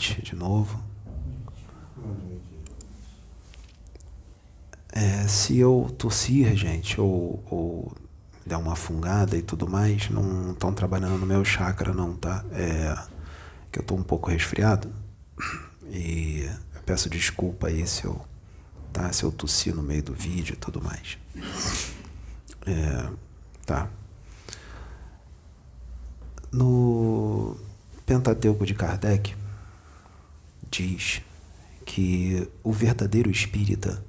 Noite de novo. É, se eu tossir, gente, ou, ou der uma fungada e tudo mais, não estão trabalhando no meu chakra, não, tá? É que eu tô um pouco resfriado e eu peço desculpa aí se eu, tá? Se eu tossir no meio do vídeo e tudo mais. É, tá. No Pentateuco de Kardec, diz que o verdadeiro espírita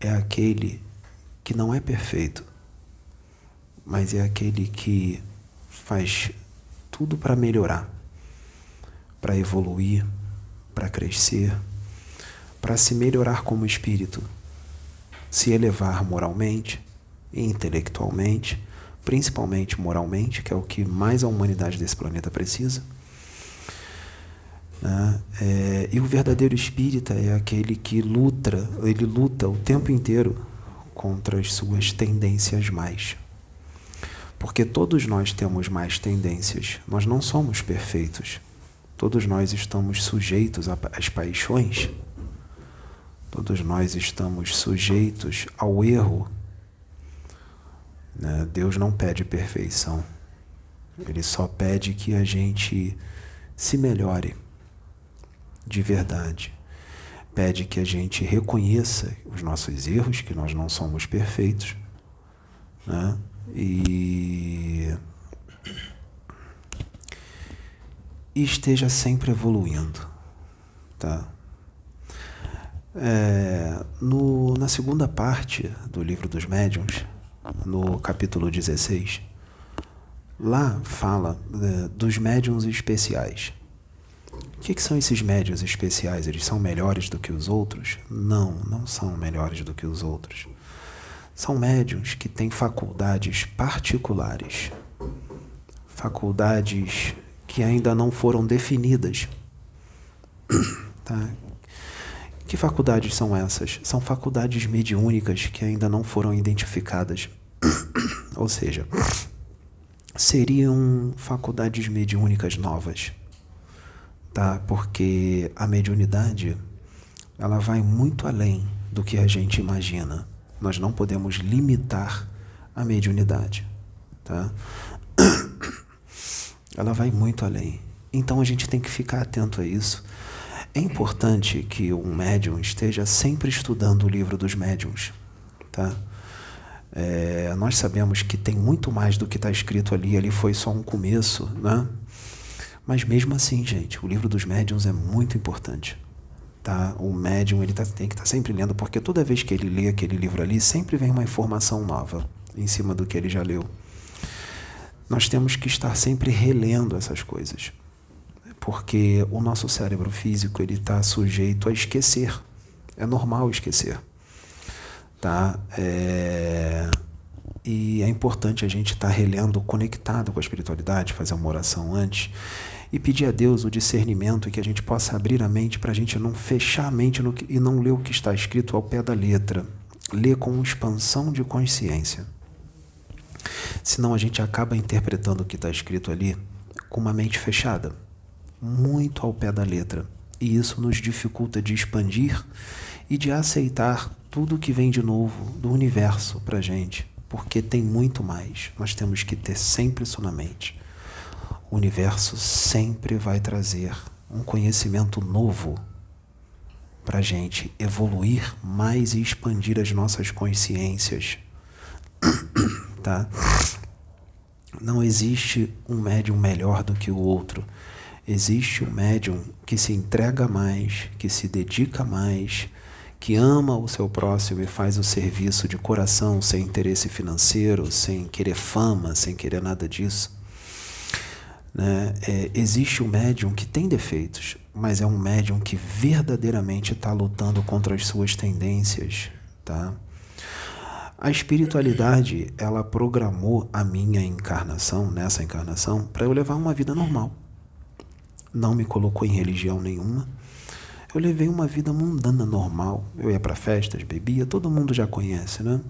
é aquele que não é perfeito, mas é aquele que faz tudo para melhorar, para evoluir, para crescer, para se melhorar como espírito, se elevar moralmente e intelectualmente principalmente moralmente, que é o que mais a humanidade desse planeta precisa. Né? É, e o verdadeiro espírita é aquele que luta, ele luta o tempo inteiro contra as suas tendências mais. Porque todos nós temos mais tendências, nós não somos perfeitos. Todos nós estamos sujeitos às paixões, todos nós estamos sujeitos ao erro né? Deus não pede perfeição. Ele só pede que a gente se melhore de verdade. Pede que a gente reconheça os nossos erros, que nós não somos perfeitos, né? e, esteja sempre evoluindo. Tá? É, no, na segunda parte do livro dos médiuns, no capítulo 16, lá fala é, dos médiums especiais. O que, que, são esses médiums especiais? Eles são melhores do que os outros? Não, não são melhores do que os outros. São médiums que têm faculdades particulares, faculdades que ainda não foram definidas. Tá? Que faculdades são essas? São faculdades mediúnicas que ainda não foram identificadas. Ou seja, seriam faculdades mediúnicas novas, tá? Porque a mediunidade ela vai muito além do que a gente imagina. Nós não podemos limitar a mediunidade, tá? Ela vai muito além. Então a gente tem que ficar atento a isso. É importante que um médium esteja sempre estudando o livro dos médiums, tá? É, nós sabemos que tem muito mais do que está escrito ali, ali foi só um começo, né? Mas mesmo assim, gente, o livro dos médiums é muito importante. Tá? O médium ele tá, tem que estar tá sempre lendo, porque toda vez que ele lê aquele livro ali, sempre vem uma informação nova em cima do que ele já leu. Nós temos que estar sempre relendo essas coisas, porque o nosso cérebro físico ele está sujeito a esquecer. É normal esquecer. Tá? É... E é importante a gente estar tá relendo conectado com a espiritualidade, fazer uma oração antes e pedir a Deus o discernimento e que a gente possa abrir a mente para a gente não fechar a mente no, e não ler o que está escrito ao pé da letra. Ler com expansão de consciência. Senão a gente acaba interpretando o que está escrito ali com uma mente fechada, muito ao pé da letra. E isso nos dificulta de expandir e de aceitar tudo que vem de novo do universo para gente, porque tem muito mais. Nós temos que ter sempre isso na mente. O universo sempre vai trazer um conhecimento novo para gente evoluir mais e expandir as nossas consciências, tá? Não existe um médium melhor do que o outro. Existe um médium que se entrega mais, que se dedica mais, que ama o seu próximo e faz o serviço de coração, sem interesse financeiro, sem querer fama, sem querer nada disso. Né? É, existe um médium que tem defeitos, mas é um médium que verdadeiramente está lutando contra as suas tendências. Tá? A espiritualidade, ela programou a minha encarnação, nessa encarnação, para eu levar uma vida normal. Não me colocou em religião nenhuma eu levei uma vida mundana normal. Eu ia para festas, bebia, todo mundo já conhece, né?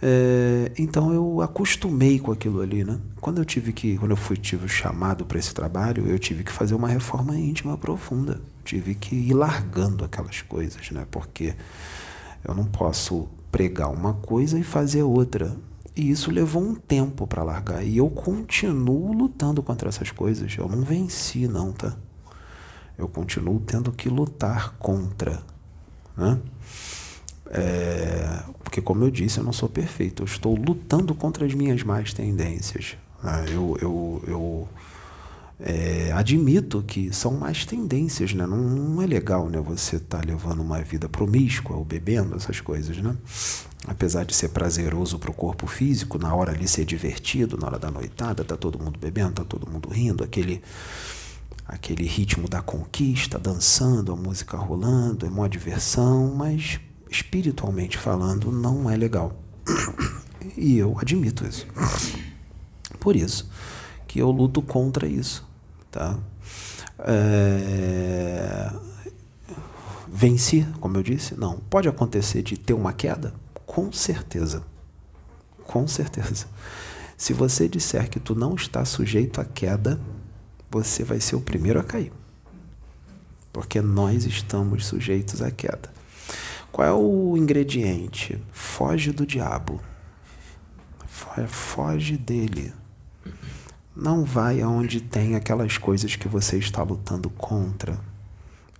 É, então eu acostumei com aquilo ali, né? Quando eu tive que, quando eu fui tive chamado para esse trabalho, eu tive que fazer uma reforma íntima profunda. Tive que ir largando aquelas coisas, né? Porque eu não posso pregar uma coisa e fazer outra. E isso levou um tempo para largar. E eu continuo lutando contra essas coisas. Eu não venci, não, tá? Eu continuo tendo que lutar contra. Né? É, porque, como eu disse, eu não sou perfeito. Eu estou lutando contra as minhas más tendências. Né? Eu, eu, eu é, admito que são más tendências, né? Não, não é legal, né? Você estar tá levando uma vida promíscua ou bebendo essas coisas, né? Apesar de ser prazeroso para o corpo físico, na hora ali ser divertido, na hora da noitada, tá todo mundo bebendo, tá todo mundo rindo, aquele aquele ritmo da conquista, dançando, a música rolando, é uma diversão, mas espiritualmente falando, não é legal. E eu admito isso. Por isso que eu luto contra isso. Tá? É... Venci, como eu disse? Não. Pode acontecer de ter uma queda? Com certeza. Com certeza. Se você disser que tu não está sujeito à queda, você vai ser o primeiro a cair. Porque nós estamos sujeitos à queda. Qual é o ingrediente? Foge do diabo. Foge dele. Não vai aonde tem aquelas coisas que você está lutando contra.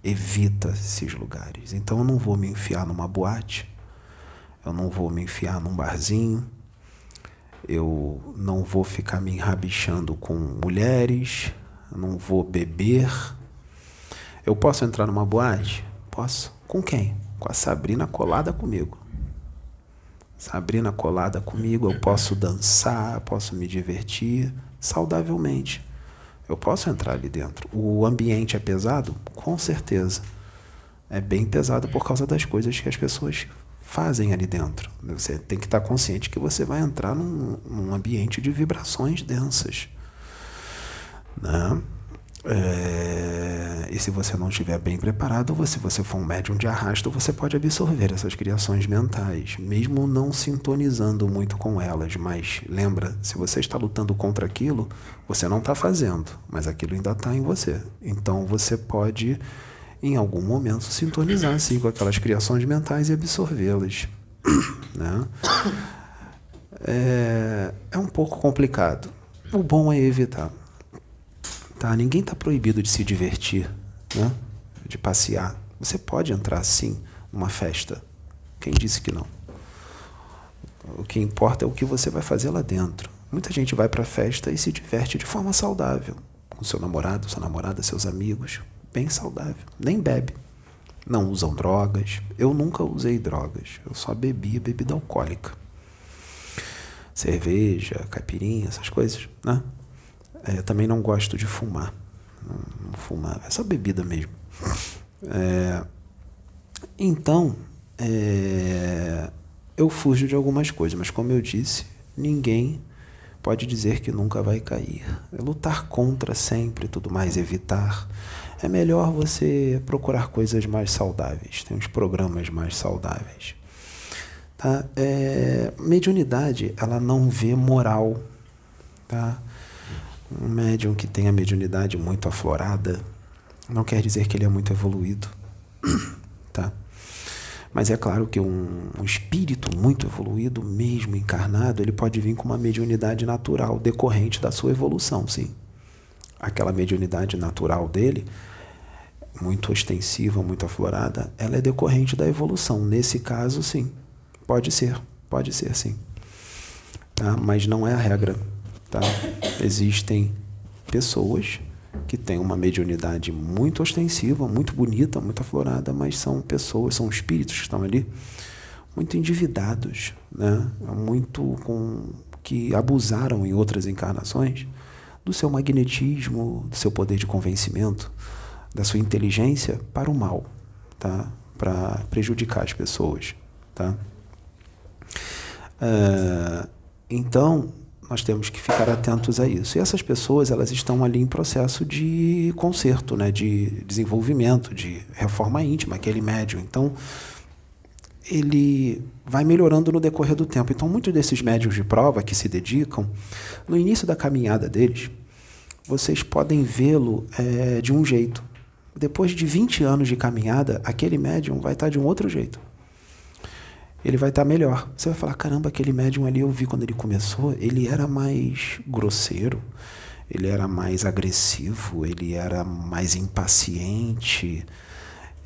Evita esses lugares. Então eu não vou me enfiar numa boate. Eu não vou me enfiar num barzinho. Eu não vou ficar me enrabichando com mulheres. Eu não vou beber. Eu posso entrar numa boate? Posso. Com quem? Com a Sabrina colada comigo. Sabrina colada comigo, eu posso dançar, posso me divertir saudavelmente. Eu posso entrar ali dentro. O ambiente é pesado? Com certeza. É bem pesado por causa das coisas que as pessoas fazem ali dentro. Você tem que estar consciente que você vai entrar num, num ambiente de vibrações densas. Né? É, e se você não estiver bem preparado, ou se você for um médium de arrasto, você pode absorver essas criações mentais, mesmo não sintonizando muito com elas. Mas lembra, se você está lutando contra aquilo, você não está fazendo, mas aquilo ainda está em você. Então você pode, em algum momento, sintonizar assim, com aquelas criações mentais e absorvê-las. Né? É, é um pouco complicado. O bom é evitar. Tá? Ninguém está proibido de se divertir, né? de passear. Você pode entrar sim numa festa. Quem disse que não? O que importa é o que você vai fazer lá dentro. Muita gente vai para festa e se diverte de forma saudável, com seu namorado, sua namorada, seus amigos, bem saudável. Nem bebe. Não usam drogas. Eu nunca usei drogas. Eu só bebia bebida alcoólica. Cerveja, caipirinha, essas coisas, né? É, também não gosto de fumar. Não, não fumar, é só bebida mesmo. É, então, é, eu fujo de algumas coisas, mas como eu disse, ninguém pode dizer que nunca vai cair. É lutar contra sempre tudo mais, evitar. É melhor você procurar coisas mais saudáveis. Tem uns programas mais saudáveis. Tá? É, mediunidade, ela não vê moral. Tá? Um médium que tem a mediunidade muito aflorada não quer dizer que ele é muito evoluído, tá? Mas é claro que um, um, espírito muito evoluído, mesmo encarnado, ele pode vir com uma mediunidade natural decorrente da sua evolução, sim. Aquela mediunidade natural dele, muito ostensiva, muito aflorada, ela é decorrente da evolução. Nesse caso, sim. Pode ser, pode ser, sim. Tá? Mas não é a regra. Tá? Existem pessoas que têm uma mediunidade muito ostensiva, muito bonita, muito aflorada, mas são pessoas, são espíritos que estão ali muito endividados, né? muito com que abusaram em outras encarnações do seu magnetismo, do seu poder de convencimento, da sua inteligência para o mal, tá? Para prejudicar as pessoas, tá? Uh, então nós temos que ficar atentos a isso. E essas pessoas, elas estão ali em processo de conserto, né, de desenvolvimento, de reforma íntima, aquele médium. Então, ele vai melhorando no decorrer do tempo. Então, muitos desses médios de prova que se dedicam, no início da caminhada deles, vocês podem vê-lo é, de um jeito. Depois de 20 anos de caminhada, aquele médium vai estar de um outro jeito. Ele vai estar melhor. Você vai falar: caramba, aquele médium ali eu vi quando ele começou, ele era mais grosseiro, ele era mais agressivo, ele era mais impaciente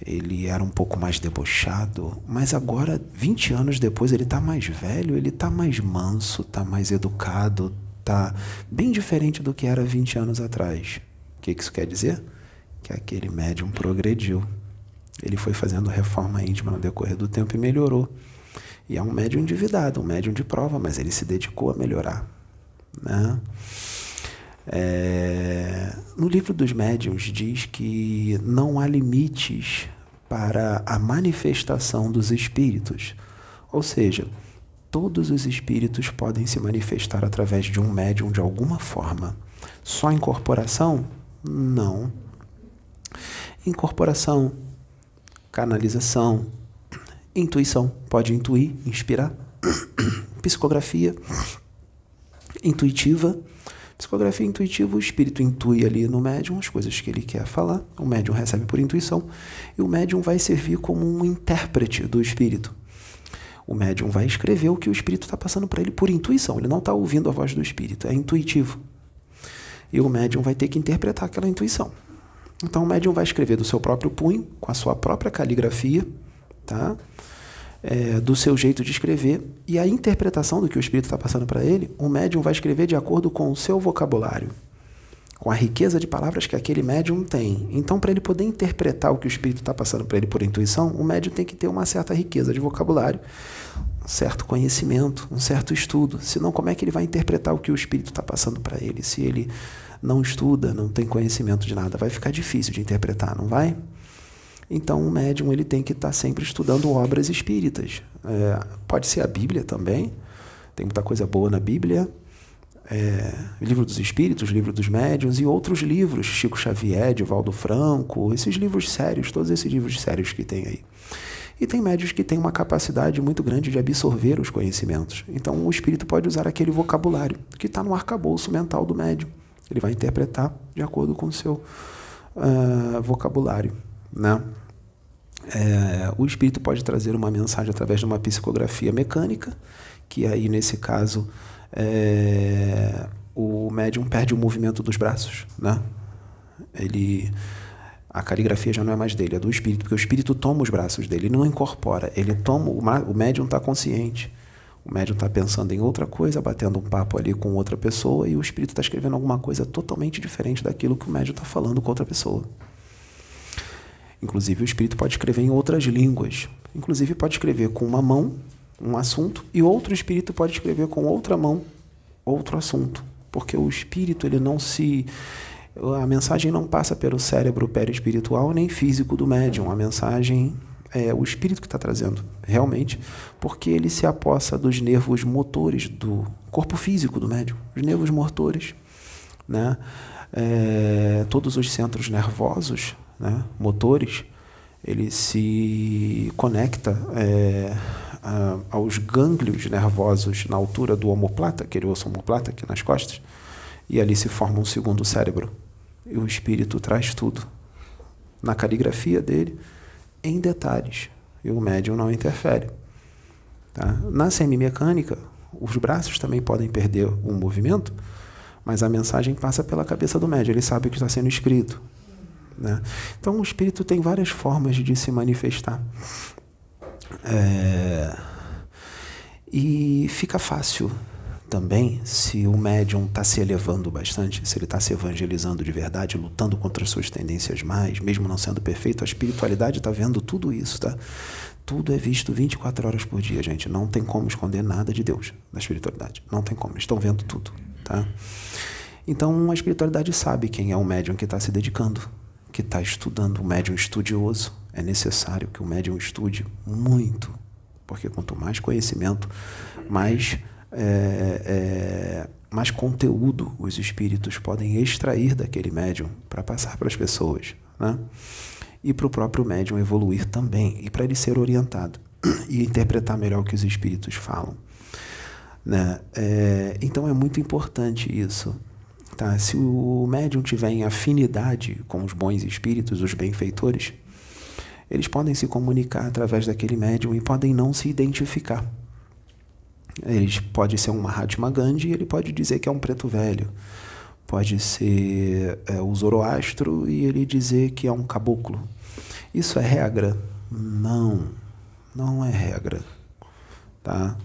ele era um pouco mais debochado, mas agora, 20 anos depois, ele está mais velho, ele está mais manso, está mais educado, está bem diferente do que era 20 anos atrás. O que isso quer dizer? Que aquele médium progrediu. Ele foi fazendo reforma íntima no decorrer do tempo e melhorou. E é um médium endividado, um médium de prova, mas ele se dedicou a melhorar. Né? É, no livro dos médiuns diz que não há limites para a manifestação dos espíritos. Ou seja, todos os espíritos podem se manifestar através de um médium de alguma forma. Só incorporação? Não. Incorporação, canalização, intuição, pode intuir, inspirar, psicografia. Intuitiva. Psicografia intuitiva, o espírito intui ali no médium as coisas que ele quer falar, o médium recebe por intuição. E o médium vai servir como um intérprete do espírito. O médium vai escrever o que o espírito está passando para ele por intuição, ele não está ouvindo a voz do espírito, é intuitivo. E o médium vai ter que interpretar aquela intuição. Então o médium vai escrever do seu próprio punho, com a sua própria caligrafia, tá? É, do seu jeito de escrever e a interpretação do que o espírito está passando para ele, o médium vai escrever de acordo com o seu vocabulário, com a riqueza de palavras que aquele médium tem. Então, para ele poder interpretar o que o espírito está passando para ele por intuição, o médium tem que ter uma certa riqueza de vocabulário, um certo conhecimento, um certo estudo. Senão, como é que ele vai interpretar o que o espírito está passando para ele? Se ele não estuda, não tem conhecimento de nada, vai ficar difícil de interpretar, não vai? Então, o médium ele tem que estar tá sempre estudando obras espíritas. É, pode ser a Bíblia também, tem muita coisa boa na Bíblia. É, livro dos Espíritos, livro dos Médiuns e outros livros, Chico Xavier, Divaldo Franco, esses livros sérios, todos esses livros sérios que tem aí. E tem médios que têm uma capacidade muito grande de absorver os conhecimentos. Então o espírito pode usar aquele vocabulário que está no arcabouço mental do médium. Ele vai interpretar de acordo com o seu uh, vocabulário. Né? É, o espírito pode trazer uma mensagem através de uma psicografia mecânica, que aí, nesse caso, é, o médium perde o movimento dos braços. Né? Ele, a caligrafia já não é mais dele, é do espírito, porque o espírito toma os braços dele, ele não incorpora, ele toma, o médium está consciente. O médium está pensando em outra coisa, batendo um papo ali com outra pessoa, e o espírito está escrevendo alguma coisa totalmente diferente daquilo que o médium está falando com outra pessoa. Inclusive, o espírito pode escrever em outras línguas. Inclusive, pode escrever com uma mão um assunto e outro espírito pode escrever com outra mão outro assunto, porque o espírito ele não se a mensagem não passa pelo cérebro perispiritual nem físico do médium. A mensagem é o espírito que está trazendo, realmente, porque ele se apossa dos nervos motores do corpo físico do médium, os nervos motores, né? É, todos os centros nervosos né, motores, ele se conecta é, a, aos gânglios nervosos na altura do omoplata, aquele osso omoplata aqui nas costas, e ali se forma um segundo cérebro. E o espírito traz tudo na caligrafia dele, em detalhes, e o médium não interfere. Tá? Na semimecânica, os braços também podem perder o movimento, mas a mensagem passa pela cabeça do médium, ele sabe o que está sendo escrito. Né? Então, o espírito tem várias formas de se manifestar. É... E fica fácil também se o médium está se elevando bastante, se ele está se evangelizando de verdade, lutando contra as suas tendências mais, mesmo não sendo perfeito, a espiritualidade está vendo tudo isso, tá? Tudo é visto 24 horas por dia, gente. Não tem como esconder nada de Deus, da espiritualidade. Não tem como. Estão vendo tudo, tá? Então a espiritualidade sabe quem é o médium que está se dedicando que está estudando, o médium estudioso, é necessário que o médium estude muito, porque quanto mais conhecimento, mais, é, é, mais conteúdo os espíritos podem extrair daquele médium para passar para as pessoas. Né? E para o próprio médium evoluir também, e para ele ser orientado. e interpretar melhor o que os espíritos falam. Né? É, então é muito importante isso. Tá? Se o médium tiver em afinidade com os bons espíritos, os benfeitores, eles podem se comunicar através daquele médium e podem não se identificar. Ele pode ser um Mahatma Gandhi e ele pode dizer que é um preto velho. Pode ser é, o Zoroastro e ele dizer que é um caboclo. Isso é regra? Não, não é regra. Tá?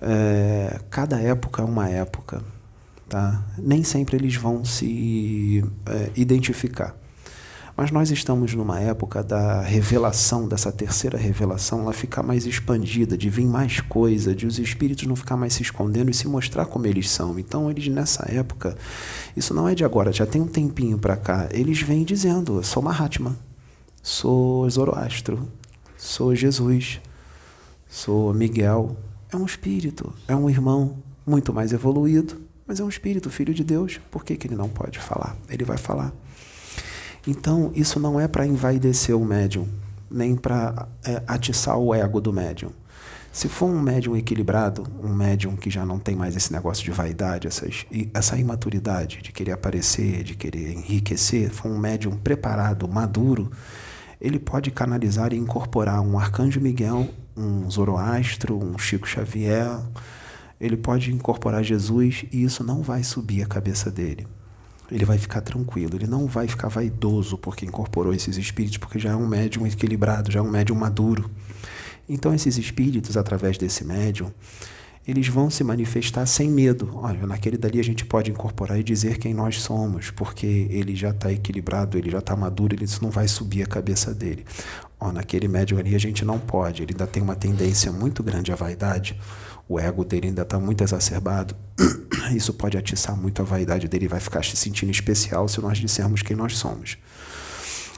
É, cada época é uma época. Tá? Nem sempre eles vão se é, identificar. Mas nós estamos numa época da revelação, dessa terceira revelação, ela ficar mais expandida, de vir mais coisa, de os espíritos não ficar mais se escondendo e se mostrar como eles são. Então, eles nessa época, isso não é de agora, já tem um tempinho para cá, eles vêm dizendo: sou Mahatma, sou Zoroastro, sou Jesus, sou Miguel. É um espírito, é um irmão muito mais evoluído, mas é um espírito, filho de Deus. Por que, que ele não pode falar? Ele vai falar. Então, isso não é para envaidecer o médium, nem para é, atiçar o ego do médium. Se for um médium equilibrado, um médium que já não tem mais esse negócio de vaidade, essas, essa imaturidade de querer aparecer, de querer enriquecer, for um médium preparado, maduro, ele pode canalizar e incorporar um Arcanjo Miguel, um Zoroastro, um Chico Xavier, ele pode incorporar Jesus e isso não vai subir a cabeça dele ele vai ficar tranquilo, ele não vai ficar vaidoso porque incorporou esses espíritos, porque já é um médium equilibrado, já é um médium maduro. Então, esses espíritos, através desse médium, eles vão se manifestar sem medo. Olha, naquele dali a gente pode incorporar e dizer quem nós somos, porque ele já está equilibrado, ele já está maduro, isso não vai subir a cabeça dele. Ó, naquele médium ali a gente não pode, ele ainda tem uma tendência muito grande à vaidade, o ego dele ainda está muito exacerbado. Isso pode atiçar muito a vaidade dele, vai ficar se sentindo especial se nós dissermos quem nós somos.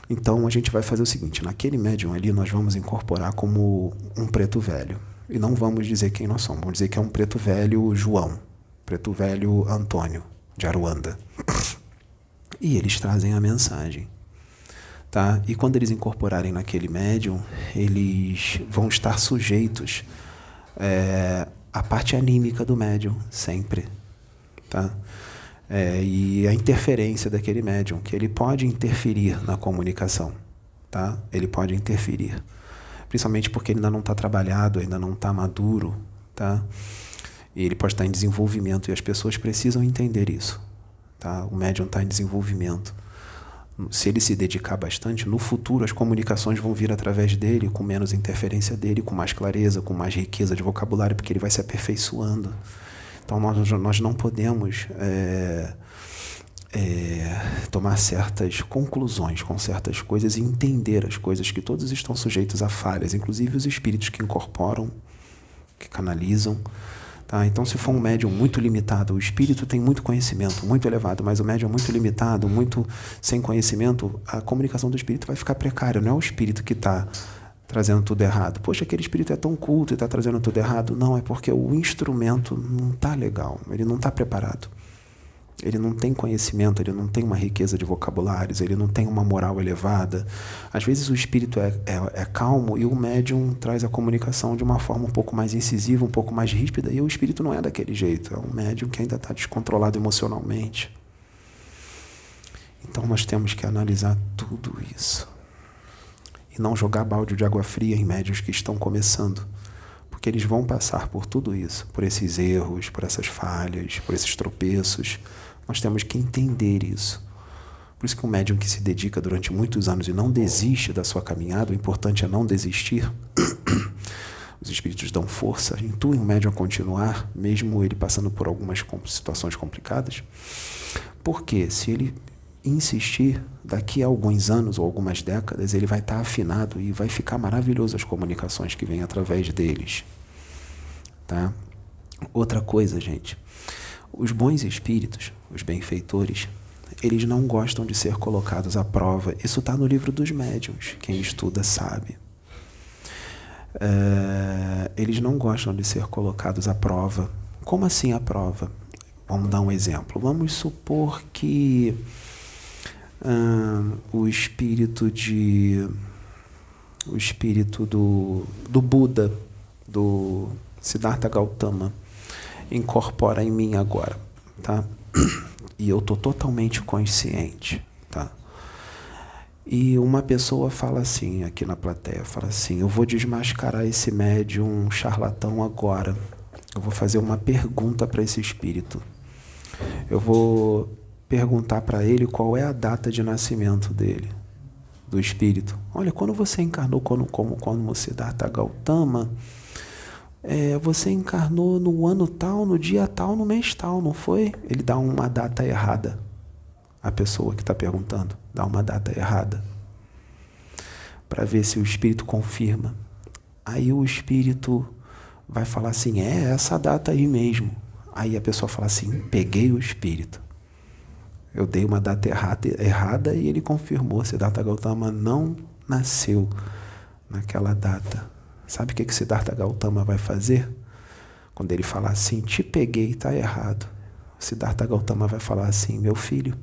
Então a gente vai fazer o seguinte: naquele médium ali nós vamos incorporar como um preto velho. E não vamos dizer quem nós somos, vamos dizer que é um preto velho João, preto velho Antônio, de Aruanda. E eles trazem a mensagem. Tá? E quando eles incorporarem naquele médium, eles vão estar sujeitos é, a parte anímica do médium, sempre. Tá? É, e a interferência daquele médium, que ele pode interferir na comunicação. Tá? Ele pode interferir. Principalmente porque ele ainda não está trabalhado, ainda não está maduro. Tá? E ele pode estar em desenvolvimento e as pessoas precisam entender isso. Tá? O médium está em desenvolvimento se ele se dedicar bastante, no futuro as comunicações vão vir através dele, com menos interferência dele, com mais clareza, com mais riqueza de vocabulário, porque ele vai se aperfeiçoando. Então nós, nós não podemos é, é, tomar certas conclusões com certas coisas e entender as coisas que todos estão sujeitos a falhas, inclusive os espíritos que incorporam, que canalizam. Tá? Então, se for um médium muito limitado, o espírito tem muito conhecimento, muito elevado, mas o médium muito limitado, muito sem conhecimento, a comunicação do espírito vai ficar precária. Não é o espírito que está trazendo tudo errado. Poxa, aquele espírito é tão culto e está trazendo tudo errado. Não, é porque o instrumento não está legal, ele não está preparado. Ele não tem conhecimento, ele não tem uma riqueza de vocabulários, ele não tem uma moral elevada. Às vezes o espírito é, é, é, calmo e o médium traz a comunicação de uma forma um pouco mais incisiva, um pouco mais ríspida, e o espírito não é daquele jeito. É um médium que ainda está descontrolado emocionalmente. Então nós temos que analisar tudo isso. E não jogar balde de água fria em médios que estão começando. Porque eles vão passar por tudo isso, por esses erros, por essas falhas, por esses tropeços nós temos que entender isso. Por isso que um médium que se dedica durante muitos anos e não desiste da sua caminhada, o importante é não desistir. Os espíritos dão força, intuem o médium a continuar, mesmo ele passando por algumas situações complicadas. Porque se ele insistir, daqui a alguns anos ou algumas décadas, ele vai estar afinado e vai ficar maravilhoso as comunicações que vêm através deles. Tá? Outra coisa, gente. Os bons espíritos, os benfeitores, eles não gostam de ser colocados à prova. Isso está no livro dos médiuns. Quem estuda sabe. É, eles não gostam de ser colocados à prova. Como assim à prova? Vamos dar um exemplo. Vamos supor que hum, o espírito de o espírito do, do Buda, do Siddhartha Gautama, incorpora em mim agora, tá? E eu tô totalmente consciente, tá? E uma pessoa fala assim aqui na plateia, fala assim: "Eu vou desmascarar esse médium charlatão agora. Eu vou fazer uma pergunta para esse espírito. Eu vou perguntar para ele qual é a data de nascimento dele, do espírito. Olha, quando você encarnou como como você Siddhartha Gautama, é, você encarnou no ano tal, no dia tal, no mês tal, não foi? Ele dá uma data errada. A pessoa que está perguntando dá uma data errada. Para ver se o espírito confirma. Aí o espírito vai falar assim: é essa data aí mesmo. Aí a pessoa fala assim: peguei o espírito. Eu dei uma data errada, errada e ele confirmou. Se data Gautama não nasceu naquela data. Sabe o que, que Siddhartha Gautama vai fazer? Quando ele falar assim, te peguei, está errado. Siddhartha Gautama vai falar assim, meu filho,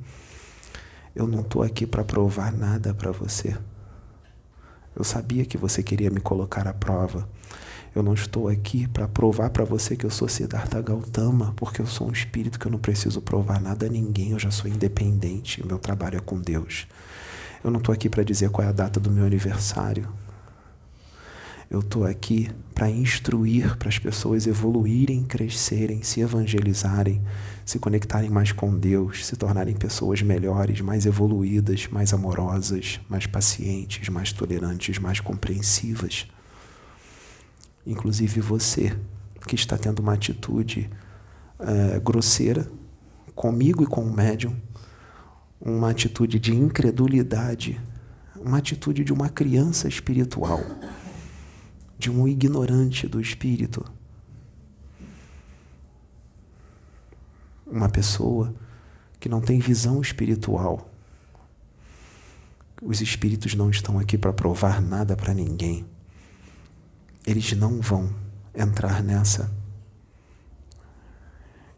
eu não estou aqui para provar nada para você. Eu sabia que você queria me colocar à prova. Eu não estou aqui para provar para você que eu sou Siddhartha Gautama, porque eu sou um espírito que eu não preciso provar nada a ninguém, eu já sou independente, meu trabalho é com Deus. Eu não estou aqui para dizer qual é a data do meu aniversário. Eu estou aqui para instruir, para as pessoas evoluírem, crescerem, se evangelizarem, se conectarem mais com Deus, se tornarem pessoas melhores, mais evoluídas, mais amorosas, mais pacientes, mais tolerantes, mais compreensivas. Inclusive você, que está tendo uma atitude é, grosseira comigo e com o médium, uma atitude de incredulidade, uma atitude de uma criança espiritual de um ignorante do espírito. Uma pessoa que não tem visão espiritual. Os espíritos não estão aqui para provar nada para ninguém. Eles não vão entrar nessa.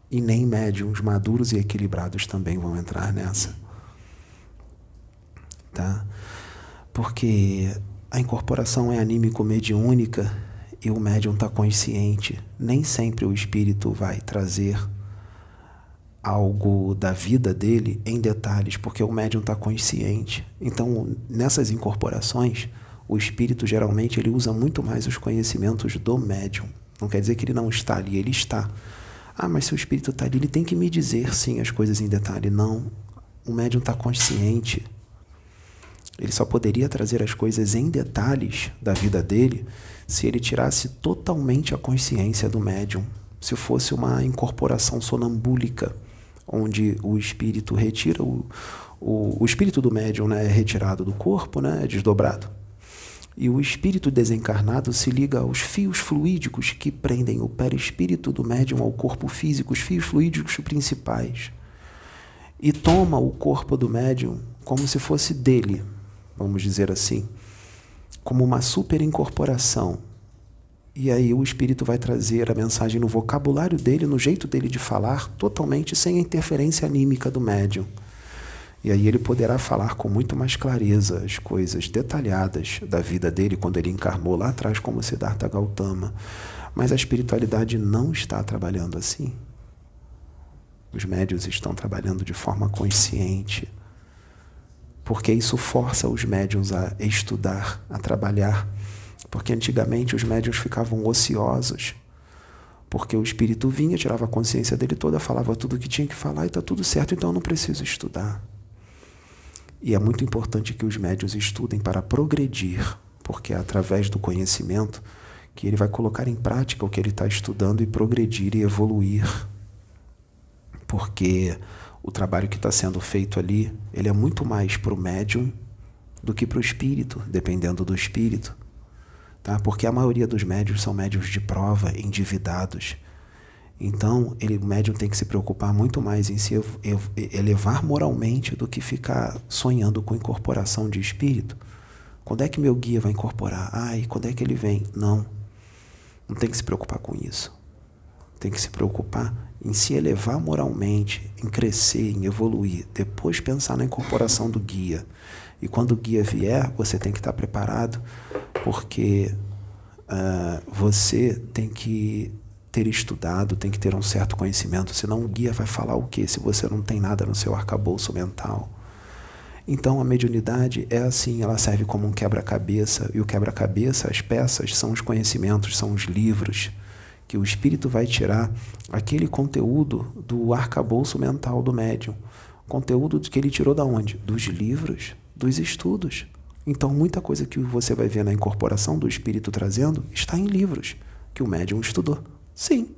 E nem médiums maduros e equilibrados também vão entrar nessa. Tá? Porque a incorporação é anímico-mediúnica e o médium está consciente. Nem sempre o espírito vai trazer algo da vida dele em detalhes, porque o médium está consciente. Então, nessas incorporações, o espírito geralmente ele usa muito mais os conhecimentos do médium. Não quer dizer que ele não está ali, ele está. Ah, mas se o espírito está ali, ele tem que me dizer sim as coisas em detalhe. Não. O médium está consciente ele só poderia trazer as coisas em detalhes da vida dele se ele tirasse totalmente a consciência do médium, se fosse uma incorporação sonambúlica, onde o espírito retira o, o, o espírito do médium né, é retirado do corpo, né, é desdobrado. E o espírito desencarnado se liga aos fios fluídicos que prendem o perispírito do médium ao corpo físico, os fios fluídicos principais. E toma o corpo do médium como se fosse dele, vamos dizer assim, como uma super incorporação. E aí o espírito vai trazer a mensagem no vocabulário dele, no jeito dele de falar, totalmente sem a interferência anímica do médium. E aí ele poderá falar com muito mais clareza as coisas detalhadas da vida dele quando ele encarnou lá atrás como Siddhartha Gautama. Mas a espiritualidade não está trabalhando assim. Os médios estão trabalhando de forma consciente porque isso força os médiums a estudar, a trabalhar. Porque antigamente os médiums ficavam ociosos, porque o espírito vinha, tirava a consciência dele toda, falava tudo o que tinha que falar e está tudo certo, então eu não preciso estudar. E é muito importante que os médios estudem para progredir, porque é através do conhecimento que ele vai colocar em prática o que ele está estudando e progredir e evoluir. Porque o trabalho que está sendo feito ali, ele é muito mais para o médium do que para o espírito, dependendo do espírito. Tá? Porque a maioria dos médios são médios de prova, endividados. Então, ele, o médium tem que se preocupar muito mais em se elevar moralmente do que ficar sonhando com incorporação de espírito. Quando é que meu guia vai incorporar? Ai, quando é que ele vem? Não. Não tem que se preocupar com isso. Tem que se preocupar em se elevar moralmente, em crescer, em evoluir, depois pensar na incorporação do guia. E quando o guia vier, você tem que estar preparado porque uh, você tem que ter estudado, tem que ter um certo conhecimento, senão o guia vai falar o quê se você não tem nada no seu arcabouço mental? Então a mediunidade é assim, ela serve como um quebra-cabeça, e o quebra-cabeça, as peças, são os conhecimentos, são os livros, que o espírito vai tirar aquele conteúdo do arcabouço mental do médium. Conteúdo que ele tirou da onde? Dos livros, dos estudos. Então muita coisa que você vai ver na incorporação do espírito trazendo está em livros que o médium estudou. Sim,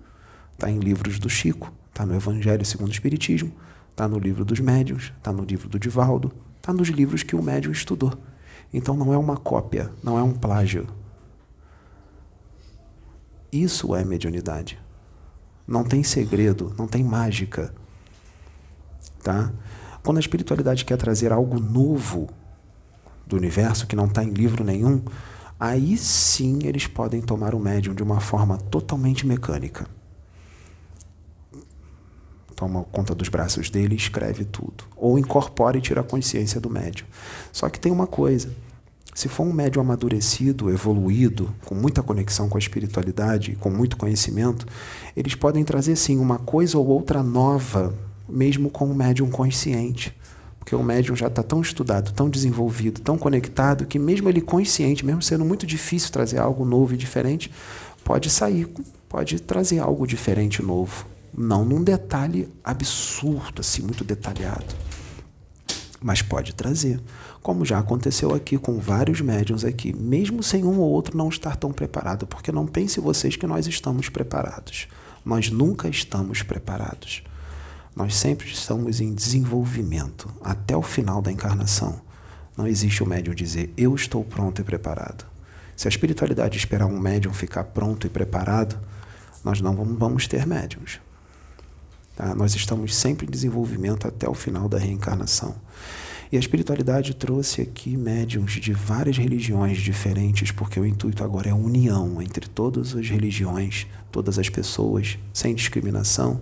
está em livros do Chico, está no Evangelho segundo o Espiritismo, está no livro dos médiuns, está no livro do Divaldo, está nos livros que o médium estudou. Então não é uma cópia, não é um plágio. Isso é mediunidade. Não tem segredo, não tem mágica. Tá? Quando a espiritualidade quer trazer algo novo do universo que não está em livro nenhum, aí sim eles podem tomar o médium de uma forma totalmente mecânica. Toma conta dos braços dele e escreve tudo. Ou incorpora e tira a consciência do médium. Só que tem uma coisa. Se for um médium amadurecido, evoluído, com muita conexão com a espiritualidade, com muito conhecimento, eles podem trazer sim uma coisa ou outra nova, mesmo com um médium consciente. Porque o médium já está tão estudado, tão desenvolvido, tão conectado, que mesmo ele consciente, mesmo sendo muito difícil trazer algo novo e diferente, pode sair, pode trazer algo diferente novo. Não num detalhe absurdo, assim, muito detalhado. Mas pode trazer. Como já aconteceu aqui com vários médiums aqui, mesmo sem um ou outro não estar tão preparado, porque não pense vocês que nós estamos preparados. Nós nunca estamos preparados. Nós sempre estamos em desenvolvimento até o final da encarnação. Não existe o médium dizer eu estou pronto e preparado. Se a espiritualidade esperar um médium ficar pronto e preparado, nós não vamos ter médiums. Tá? Nós estamos sempre em desenvolvimento até o final da reencarnação. E a espiritualidade trouxe aqui médiums de várias religiões diferentes, porque o intuito agora é a união entre todas as religiões, todas as pessoas, sem discriminação,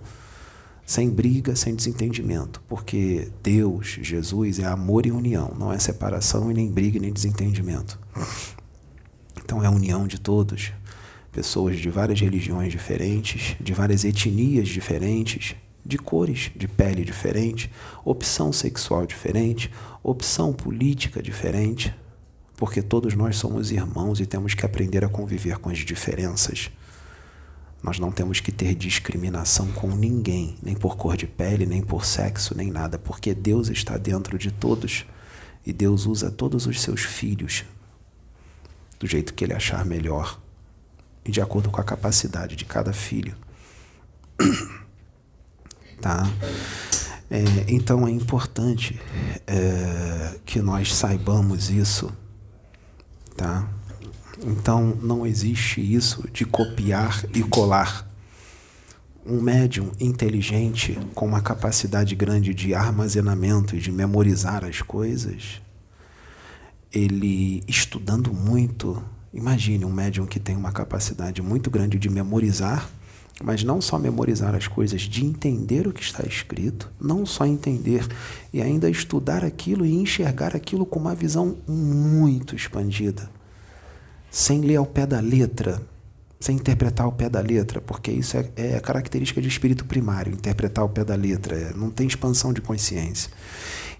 sem briga, sem desentendimento, porque Deus, Jesus, é amor e união, não é separação e nem briga nem desentendimento. Então é a união de todos, pessoas de várias religiões diferentes, de várias etnias diferentes, de cores de pele diferente, opção sexual diferente, opção política diferente, porque todos nós somos irmãos e temos que aprender a conviver com as diferenças. Nós não temos que ter discriminação com ninguém, nem por cor de pele, nem por sexo, nem nada, porque Deus está dentro de todos e Deus usa todos os seus filhos do jeito que ele achar melhor e de acordo com a capacidade de cada filho. tá? É, então é importante é, que nós saibamos isso, tá? Então não existe isso de copiar e colar. Um médium inteligente, com uma capacidade grande de armazenamento e de memorizar as coisas, ele estudando muito, imagine um médium que tem uma capacidade muito grande de memorizar, mas não só memorizar as coisas, de entender o que está escrito, não só entender, e ainda estudar aquilo e enxergar aquilo com uma visão muito expandida sem ler ao pé da letra, sem interpretar ao pé da letra, porque isso é, é característica de espírito primário, interpretar ao pé da letra, é, não tem expansão de consciência.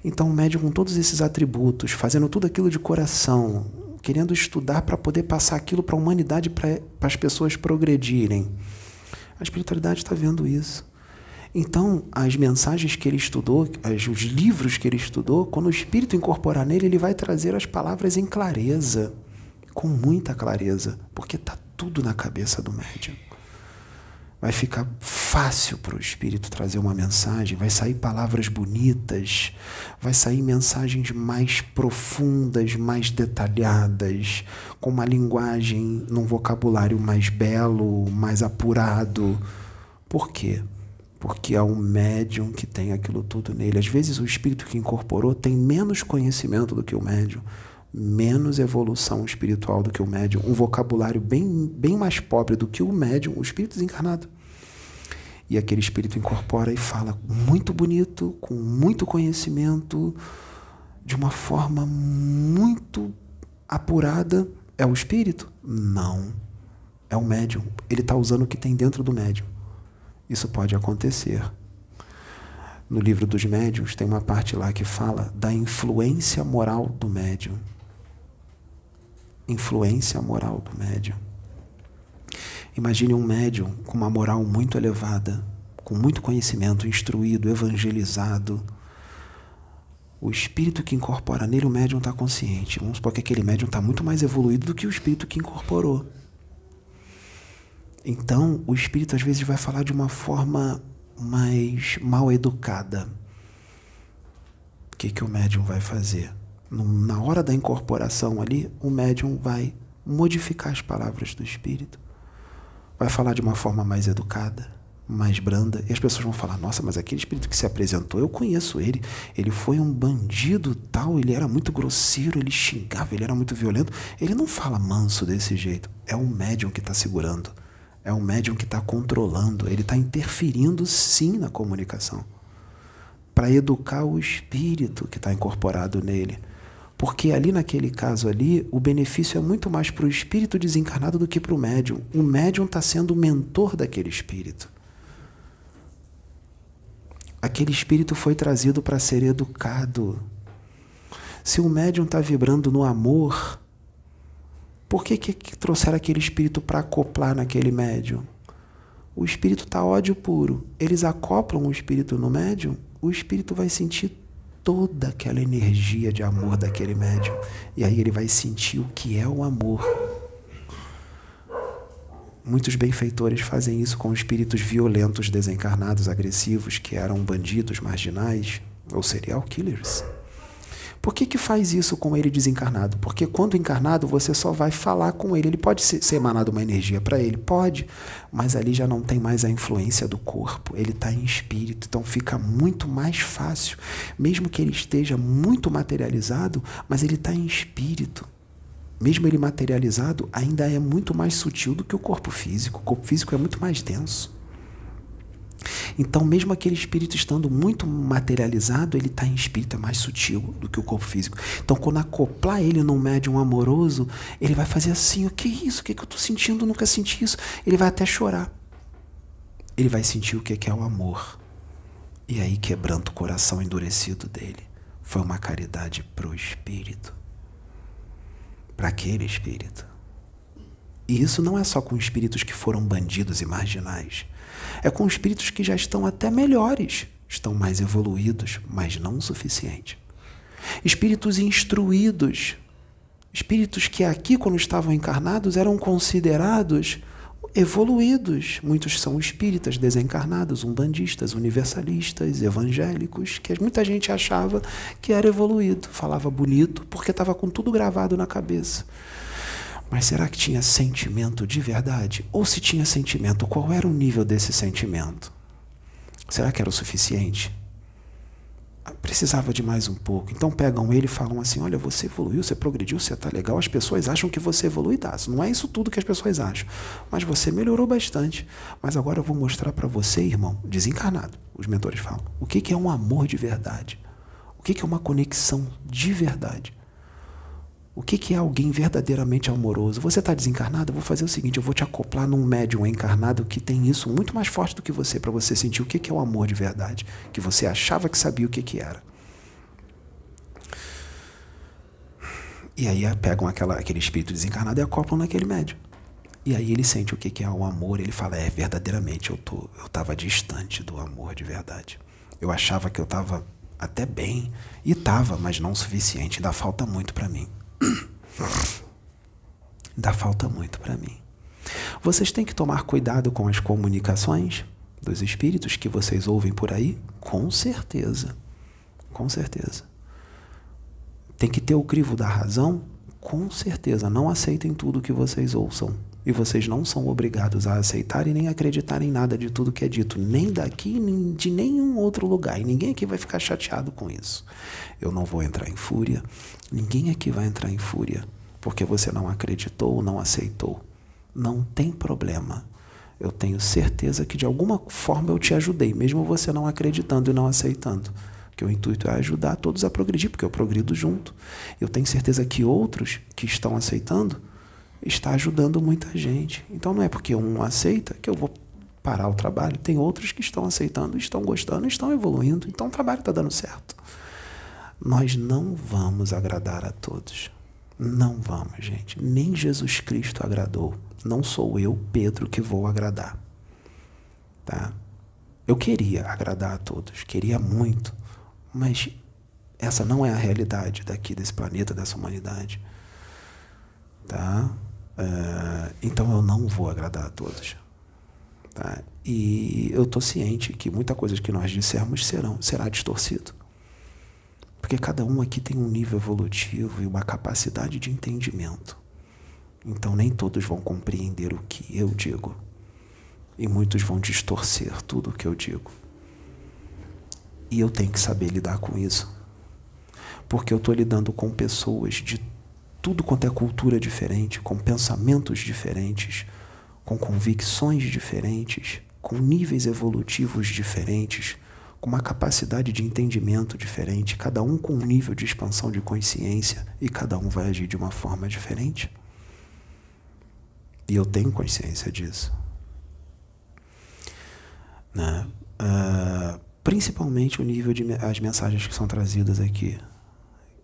Então, o médium com todos esses atributos, fazendo tudo aquilo de coração, querendo estudar para poder passar aquilo para a humanidade, para as pessoas progredirem. A espiritualidade está vendo isso. Então, as mensagens que ele estudou, os livros que ele estudou, quando o espírito incorporar nele, ele vai trazer as palavras em clareza com muita clareza, porque está tudo na cabeça do médium. Vai ficar fácil para o espírito trazer uma mensagem, vai sair palavras bonitas, vai sair mensagens mais profundas, mais detalhadas, com uma linguagem, num vocabulário mais belo, mais apurado. Por quê? Porque há um médium que tem aquilo tudo nele. Às vezes o espírito que incorporou tem menos conhecimento do que o médium, menos evolução espiritual do que o médium, um vocabulário bem, bem mais pobre do que o médium, o espírito desencarnado. E aquele espírito incorpora e fala muito bonito, com muito conhecimento, de uma forma muito apurada, É o espírito? Não. É o médium. Ele está usando o que tem dentro do médium. Isso pode acontecer. No livro dos médiuns tem uma parte lá que fala da influência moral do médium. Influência moral do médium. Imagine um médium com uma moral muito elevada, com muito conhecimento, instruído, evangelizado. O espírito que incorpora nele, o médium está consciente. Vamos supor que aquele médium está muito mais evoluído do que o espírito que incorporou. Então, o espírito às vezes vai falar de uma forma mais mal educada. O que, que o médium vai fazer? Na hora da incorporação ali, o médium vai modificar as palavras do espírito. Vai falar de uma forma mais educada, mais branda. E as pessoas vão falar: nossa, mas aquele espírito que se apresentou, eu conheço ele. Ele foi um bandido tal, ele era muito grosseiro, ele xingava, ele era muito violento. Ele não fala manso desse jeito. É o médium que está segurando. É o médium que está controlando. Ele está interferindo sim na comunicação. Para educar o espírito que está incorporado nele. Porque ali naquele caso ali, o benefício é muito mais para o espírito desencarnado do que para o médium. O médium está sendo o mentor daquele espírito. Aquele espírito foi trazido para ser educado. Se o médium está vibrando no amor, por que, que, trouxeram aquele espírito para acoplar naquele médium? O espírito está ódio puro. Eles acoplam o espírito no médium, o espírito vai sentir toda aquela energia de amor daquele médium. E aí ele vai sentir o que é o amor. Muitos benfeitores fazem isso com espíritos violentos, desencarnados, agressivos, que eram bandidos, marginais ou serial killers. Por que, que faz isso com ele desencarnado? Porque quando encarnado você só vai falar com ele. Ele pode ser, ser emanado uma energia para ele? Pode, mas ali já não tem mais a influência do corpo. Ele está em espírito, então fica muito mais fácil. Mesmo que ele esteja muito materializado, mas ele está em espírito mesmo ele materializado, ainda é muito mais sutil do que o corpo físico. O corpo físico é muito mais denso. Então, mesmo aquele espírito estando muito materializado, ele está em espírito, é mais sutil do que o corpo físico. Então, quando acoplar ele num médium amoroso, ele vai fazer assim: o que é isso? O que, é que eu estou sentindo? Nunca senti isso. Ele vai até chorar. Ele vai sentir o que é o amor. E aí, quebrando o coração endurecido dele, foi uma caridade para o espírito para aquele espírito. E isso não é só com espíritos que foram bandidos e marginais. É com espíritos que já estão até melhores, estão mais evoluídos, mas não o suficiente. Espíritos instruídos, espíritos que aqui, quando estavam encarnados, eram considerados evoluídos. Muitos são espíritas desencarnados, umbandistas, universalistas, evangélicos, que muita gente achava que era evoluído, falava bonito, porque estava com tudo gravado na cabeça. Mas será que tinha sentimento de verdade? Ou se tinha sentimento, qual era o nível desse sentimento? Será que era o suficiente? precisava de mais um pouco. Então pegam ele e falam assim: olha, você evoluiu, você progrediu, você está legal. As pessoas acham que você evoluiu, tá? Não é isso tudo que as pessoas acham. Mas você melhorou bastante. Mas agora eu vou mostrar para você, irmão, desencarnado, os mentores falam, o que, que é um amor de verdade. O que, que é uma conexão de verdade. O que, que é alguém verdadeiramente amoroso? Você está desencarnado? Eu vou fazer o seguinte: eu vou te acoplar num médium encarnado que tem isso muito mais forte do que você, para você sentir o que, que é o amor de verdade, que você achava que sabia o que, que era. E aí pegam aquela, aquele espírito desencarnado e acoplam naquele médium. E aí ele sente o que, que é o amor, ele fala: é, verdadeiramente eu eu estava distante do amor de verdade. Eu achava que eu estava até bem, e estava, mas não o suficiente, ainda falta muito para mim. Dá falta muito para mim. Vocês têm que tomar cuidado com as comunicações dos espíritos que vocês ouvem por aí? Com certeza. Com certeza. Tem que ter o crivo da razão? Com certeza. Não aceitem tudo que vocês ouçam. E vocês não são obrigados a aceitar e nem acreditar em nada de tudo que é dito, nem daqui, nem de nenhum outro lugar. E ninguém aqui vai ficar chateado com isso. Eu não vou entrar em fúria, ninguém aqui vai entrar em fúria, porque você não acreditou ou não aceitou. Não tem problema. Eu tenho certeza que de alguma forma eu te ajudei, mesmo você não acreditando e não aceitando. Que o intuito é ajudar todos a progredir, porque eu progrido junto. Eu tenho certeza que outros que estão aceitando está ajudando muita gente. Então não é porque um aceita que eu vou parar o trabalho. Tem outros que estão aceitando, estão gostando, estão evoluindo. Então o trabalho está dando certo. Nós não vamos agradar a todos. Não vamos, gente. Nem Jesus Cristo agradou. Não sou eu, Pedro, que vou agradar. Tá? Eu queria agradar a todos, queria muito, mas essa não é a realidade daqui desse planeta, dessa humanidade. Tá? Uh, então eu não vou agradar a todos. Tá? E eu estou ciente que muita coisa que nós dissermos serão, será distorcido. Porque cada um aqui tem um nível evolutivo e uma capacidade de entendimento. Então nem todos vão compreender o que eu digo. E muitos vão distorcer tudo o que eu digo. E eu tenho que saber lidar com isso. Porque eu estou lidando com pessoas de tudo quanto é cultura diferente, com pensamentos diferentes, com convicções diferentes, com níveis evolutivos diferentes, com uma capacidade de entendimento diferente, cada um com um nível de expansão de consciência e cada um vai agir de uma forma diferente. E eu tenho consciência disso. Né? Uh, principalmente o nível de as mensagens que são trazidas aqui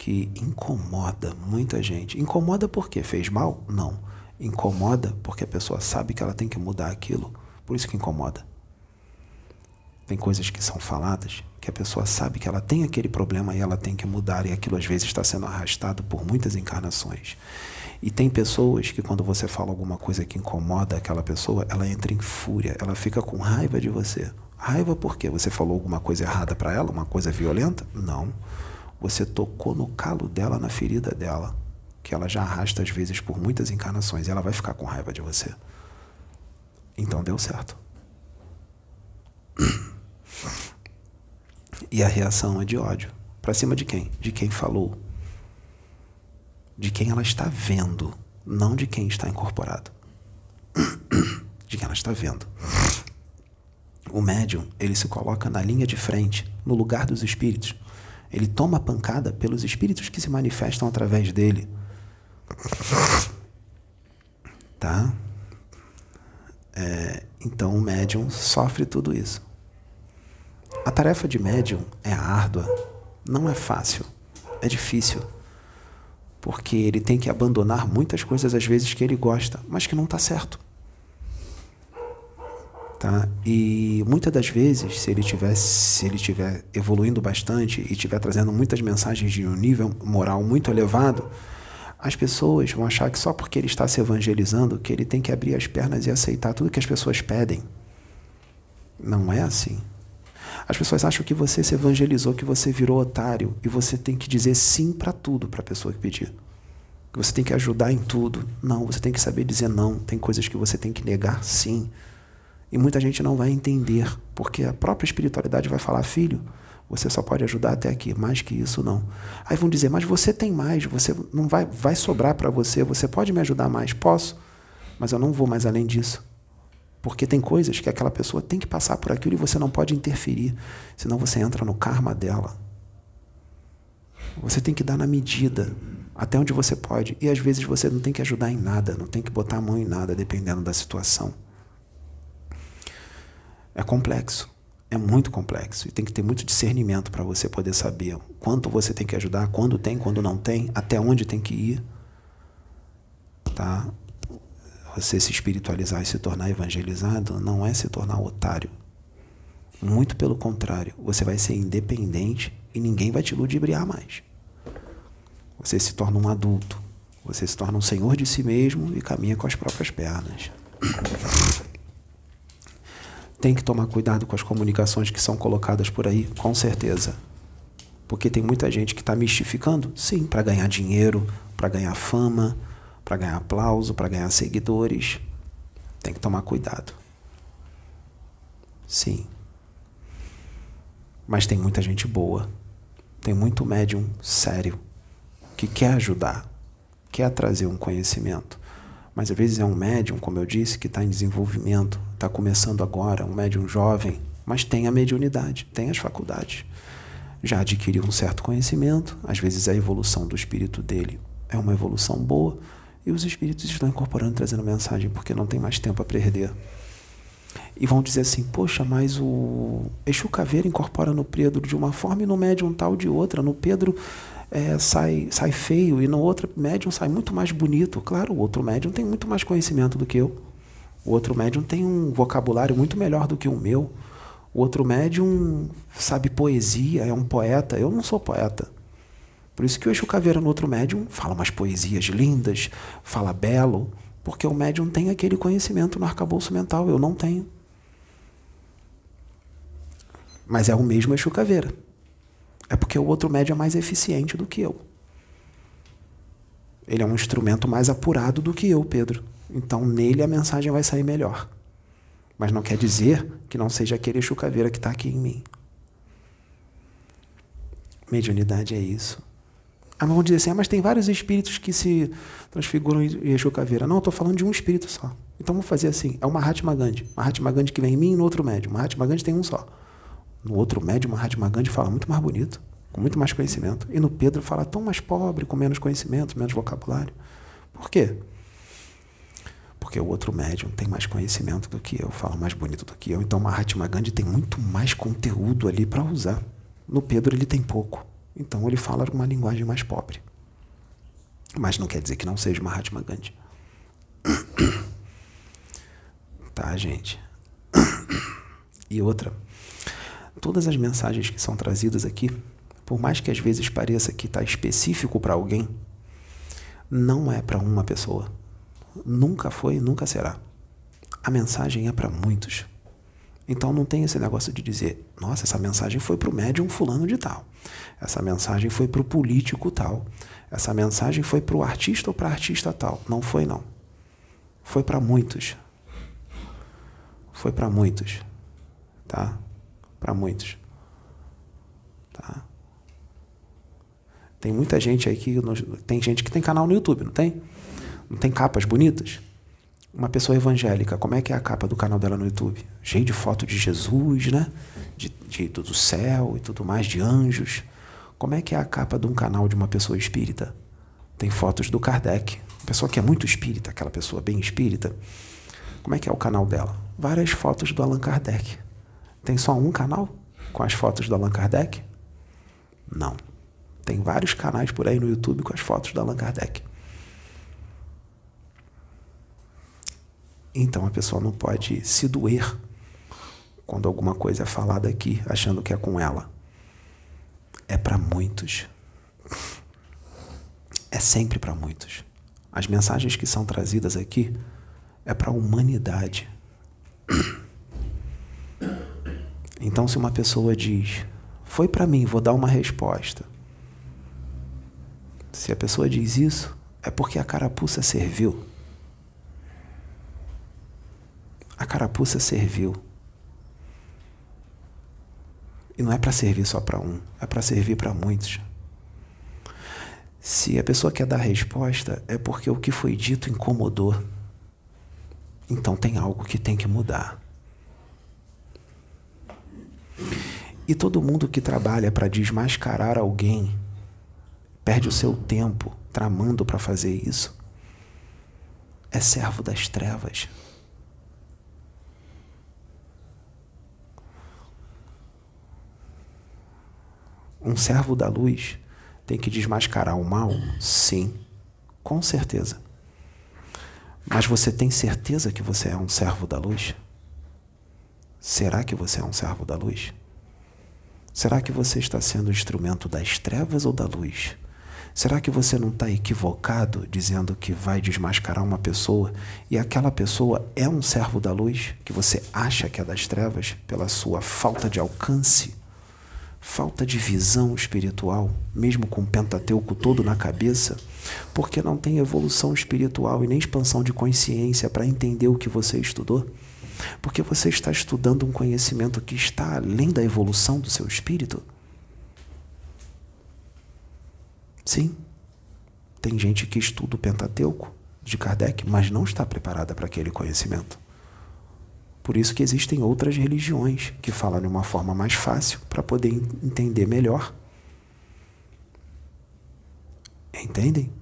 que incomoda muita gente. Incomoda porque fez mal? Não. Incomoda porque a pessoa sabe que ela tem que mudar aquilo. Por isso que incomoda. Tem coisas que são faladas que a pessoa sabe que ela tem aquele problema e ela tem que mudar, e aquilo às vezes está sendo arrastado por muitas encarnações. E tem pessoas que, quando você fala alguma coisa que incomoda aquela pessoa, ela entra em fúria, ela fica com raiva de você. Raiva porque você falou alguma coisa errada para ela, uma coisa violenta? Não. Você tocou no calo dela, na ferida dela, que ela já arrasta às vezes por muitas encarnações, e ela vai ficar com raiva de você. Então deu certo. E a reação é de ódio. Para cima de quem? De quem falou. De quem ela está vendo, não de quem está incorporado. De quem ela está vendo. O médium, ele se coloca na linha de frente, no lugar dos espíritos. Ele toma pancada pelos espíritos que se manifestam através dele. Tá? É, então o médium sofre tudo isso. A tarefa de médium é árdua, não é fácil, é difícil. Porque ele tem que abandonar muitas coisas às vezes que ele gosta, mas que não está certo. Tá? E muitas das vezes, se ele tiver, se ele tiver evoluindo bastante e estiver trazendo muitas mensagens de um nível moral muito elevado, as pessoas vão achar que só porque ele está se evangelizando que ele tem que abrir as pernas e aceitar tudo que as pessoas pedem. Não é assim. As pessoas acham que você se evangelizou, que você virou otário e você tem que dizer sim para tudo para a pessoa que pedir. Que você tem que ajudar em tudo. Não, você tem que saber dizer não. Tem coisas que você tem que negar sim. E muita gente não vai entender, porque a própria espiritualidade vai falar, filho, você só pode ajudar até aqui, mais que isso não. Aí vão dizer, mas você tem mais, você não vai, vai sobrar para você, você pode me ajudar mais? Posso, mas eu não vou mais além disso. Porque tem coisas que aquela pessoa tem que passar por aquilo e você não pode interferir, senão você entra no karma dela. Você tem que dar na medida, até onde você pode. E às vezes você não tem que ajudar em nada, não tem que botar a mão em nada, dependendo da situação. É complexo. É muito complexo. E tem que ter muito discernimento para você poder saber quanto você tem que ajudar, quando tem, quando não tem, até onde tem que ir. Tá? Você se espiritualizar e se tornar evangelizado não é se tornar otário. Muito pelo contrário, você vai ser independente e ninguém vai te ludibriar mais. Você se torna um adulto. Você se torna um senhor de si mesmo e caminha com as próprias pernas tem que tomar cuidado com as comunicações que são colocadas por aí, com certeza. Porque tem muita gente que está mistificando, sim, para ganhar dinheiro, para ganhar fama, para ganhar aplauso, para ganhar seguidores. Tem que tomar cuidado. Sim. Mas tem muita gente boa. Tem muito médium sério que quer ajudar, quer trazer um conhecimento. Mas às vezes é um médium, como eu disse, que está em desenvolvimento, está começando agora, um médium jovem, mas tem a mediunidade, tem as faculdades. Já adquiriu um certo conhecimento, às vezes a evolução do espírito dele é uma evolução boa, E os espíritos estão incorporando, trazendo mensagem, porque não tem mais tempo a perder. E vão dizer assim: Poxa, mas o Exu Caveira incorpora no Pedro de uma forma e no médium tal de outra. No Pedro é, sai, sai feio e no outro médium sai muito mais bonito. Claro, o outro médium tem muito mais conhecimento do que eu. O outro médium tem um vocabulário muito melhor do que o meu. O outro médium sabe poesia, é um poeta. Eu não sou poeta. Por isso que o Exu Caveira no outro médium fala umas poesias lindas, fala belo, porque o médium tem aquele conhecimento no arcabouço mental, eu não tenho. Mas é o mesmo Exu Caveira. É porque o outro médium é mais eficiente do que eu. Ele é um instrumento mais apurado do que eu, Pedro. Então nele a mensagem vai sair melhor. Mas não quer dizer que não seja aquele Exu Caveira que está aqui em mim. Mediunidade é isso. Ah, vamos dizer assim, ah, mas tem vários espíritos que se transfiguram em Exu Caveira. Não, eu estou falando de um espírito só. Então vamos fazer assim, é o Mahatma Gandhi. Mahatma Gandhi que vem em mim e no outro médium. Mahatma Gandhi tem um só. No outro médium, Mahatma Gandhi fala muito mais bonito, com muito mais conhecimento. E no Pedro fala tão mais pobre, com menos conhecimento, menos vocabulário. Por quê? Porque o outro médium tem mais conhecimento do que eu, fala mais bonito do que eu. Então Mahatma Gandhi tem muito mais conteúdo ali para usar. No Pedro ele tem pouco. Então ele fala uma linguagem mais pobre. Mas não quer dizer que não seja Mahatma Gandhi. Tá, gente? E outra, todas as mensagens que são trazidas aqui, por mais que às vezes pareça que está específico para alguém, não é para uma pessoa. Nunca foi e nunca será. A mensagem é para muitos. Então não tem esse negócio de dizer, nossa, essa mensagem foi para o médium fulano de tal. Essa mensagem foi para o político tal. Essa mensagem foi para o artista ou para artista tal. Não foi, não. Foi para muitos. Foi para muitos. Tá? Para muitos. Tá? Tem muita gente aí que. Tem gente que tem canal no YouTube, não tem? Não tem capas bonitas? uma pessoa evangélica, como é que é a capa do canal dela no YouTube? Cheio de foto de Jesus, né? De, de, do céu e tudo mais, de anjos. Como é que é a capa de um canal de uma pessoa espírita? Tem fotos do Kardec. Pessoa que é muito espírita, aquela pessoa bem espírita. Como é que é o canal dela? Várias fotos do Allan Kardec. Tem só um canal com as fotos do Allan Kardec? Não. Tem vários canais por aí no YouTube com as fotos do Allan Kardec. Então a pessoa não pode se doer quando alguma coisa é falada aqui, achando que é com ela. É para muitos. É sempre para muitos. As mensagens que são trazidas aqui é para a humanidade. Então, se uma pessoa diz, foi para mim, vou dar uma resposta. Se a pessoa diz isso, é porque a carapuça serviu. A carapuça serviu. E não é para servir só para um, é para servir para muitos. Se a pessoa quer dar resposta, é porque o que foi dito incomodou. Então tem algo que tem que mudar. E todo mundo que trabalha para desmascarar alguém perde o seu tempo tramando para fazer isso. É servo das trevas. Um servo da luz tem que desmascarar o mal? Sim, com certeza. Mas você tem certeza que você é um servo da luz? Será que você é um servo da luz? Será que você está sendo instrumento das trevas ou da luz? Será que você não está equivocado dizendo que vai desmascarar uma pessoa e aquela pessoa é um servo da luz que você acha que é das trevas pela sua falta de alcance? falta de visão espiritual, mesmo com o Pentateuco todo na cabeça, porque não tem evolução espiritual e nem expansão de consciência para entender o que você estudou? Porque você está estudando um conhecimento que está além da evolução do seu espírito? Sim, tem gente que estuda o Pentateuco de Kardec, mas não está preparada para aquele conhecimento. Por isso que existem outras religiões que falam de uma forma mais fácil para poder entender melhor. Entendem?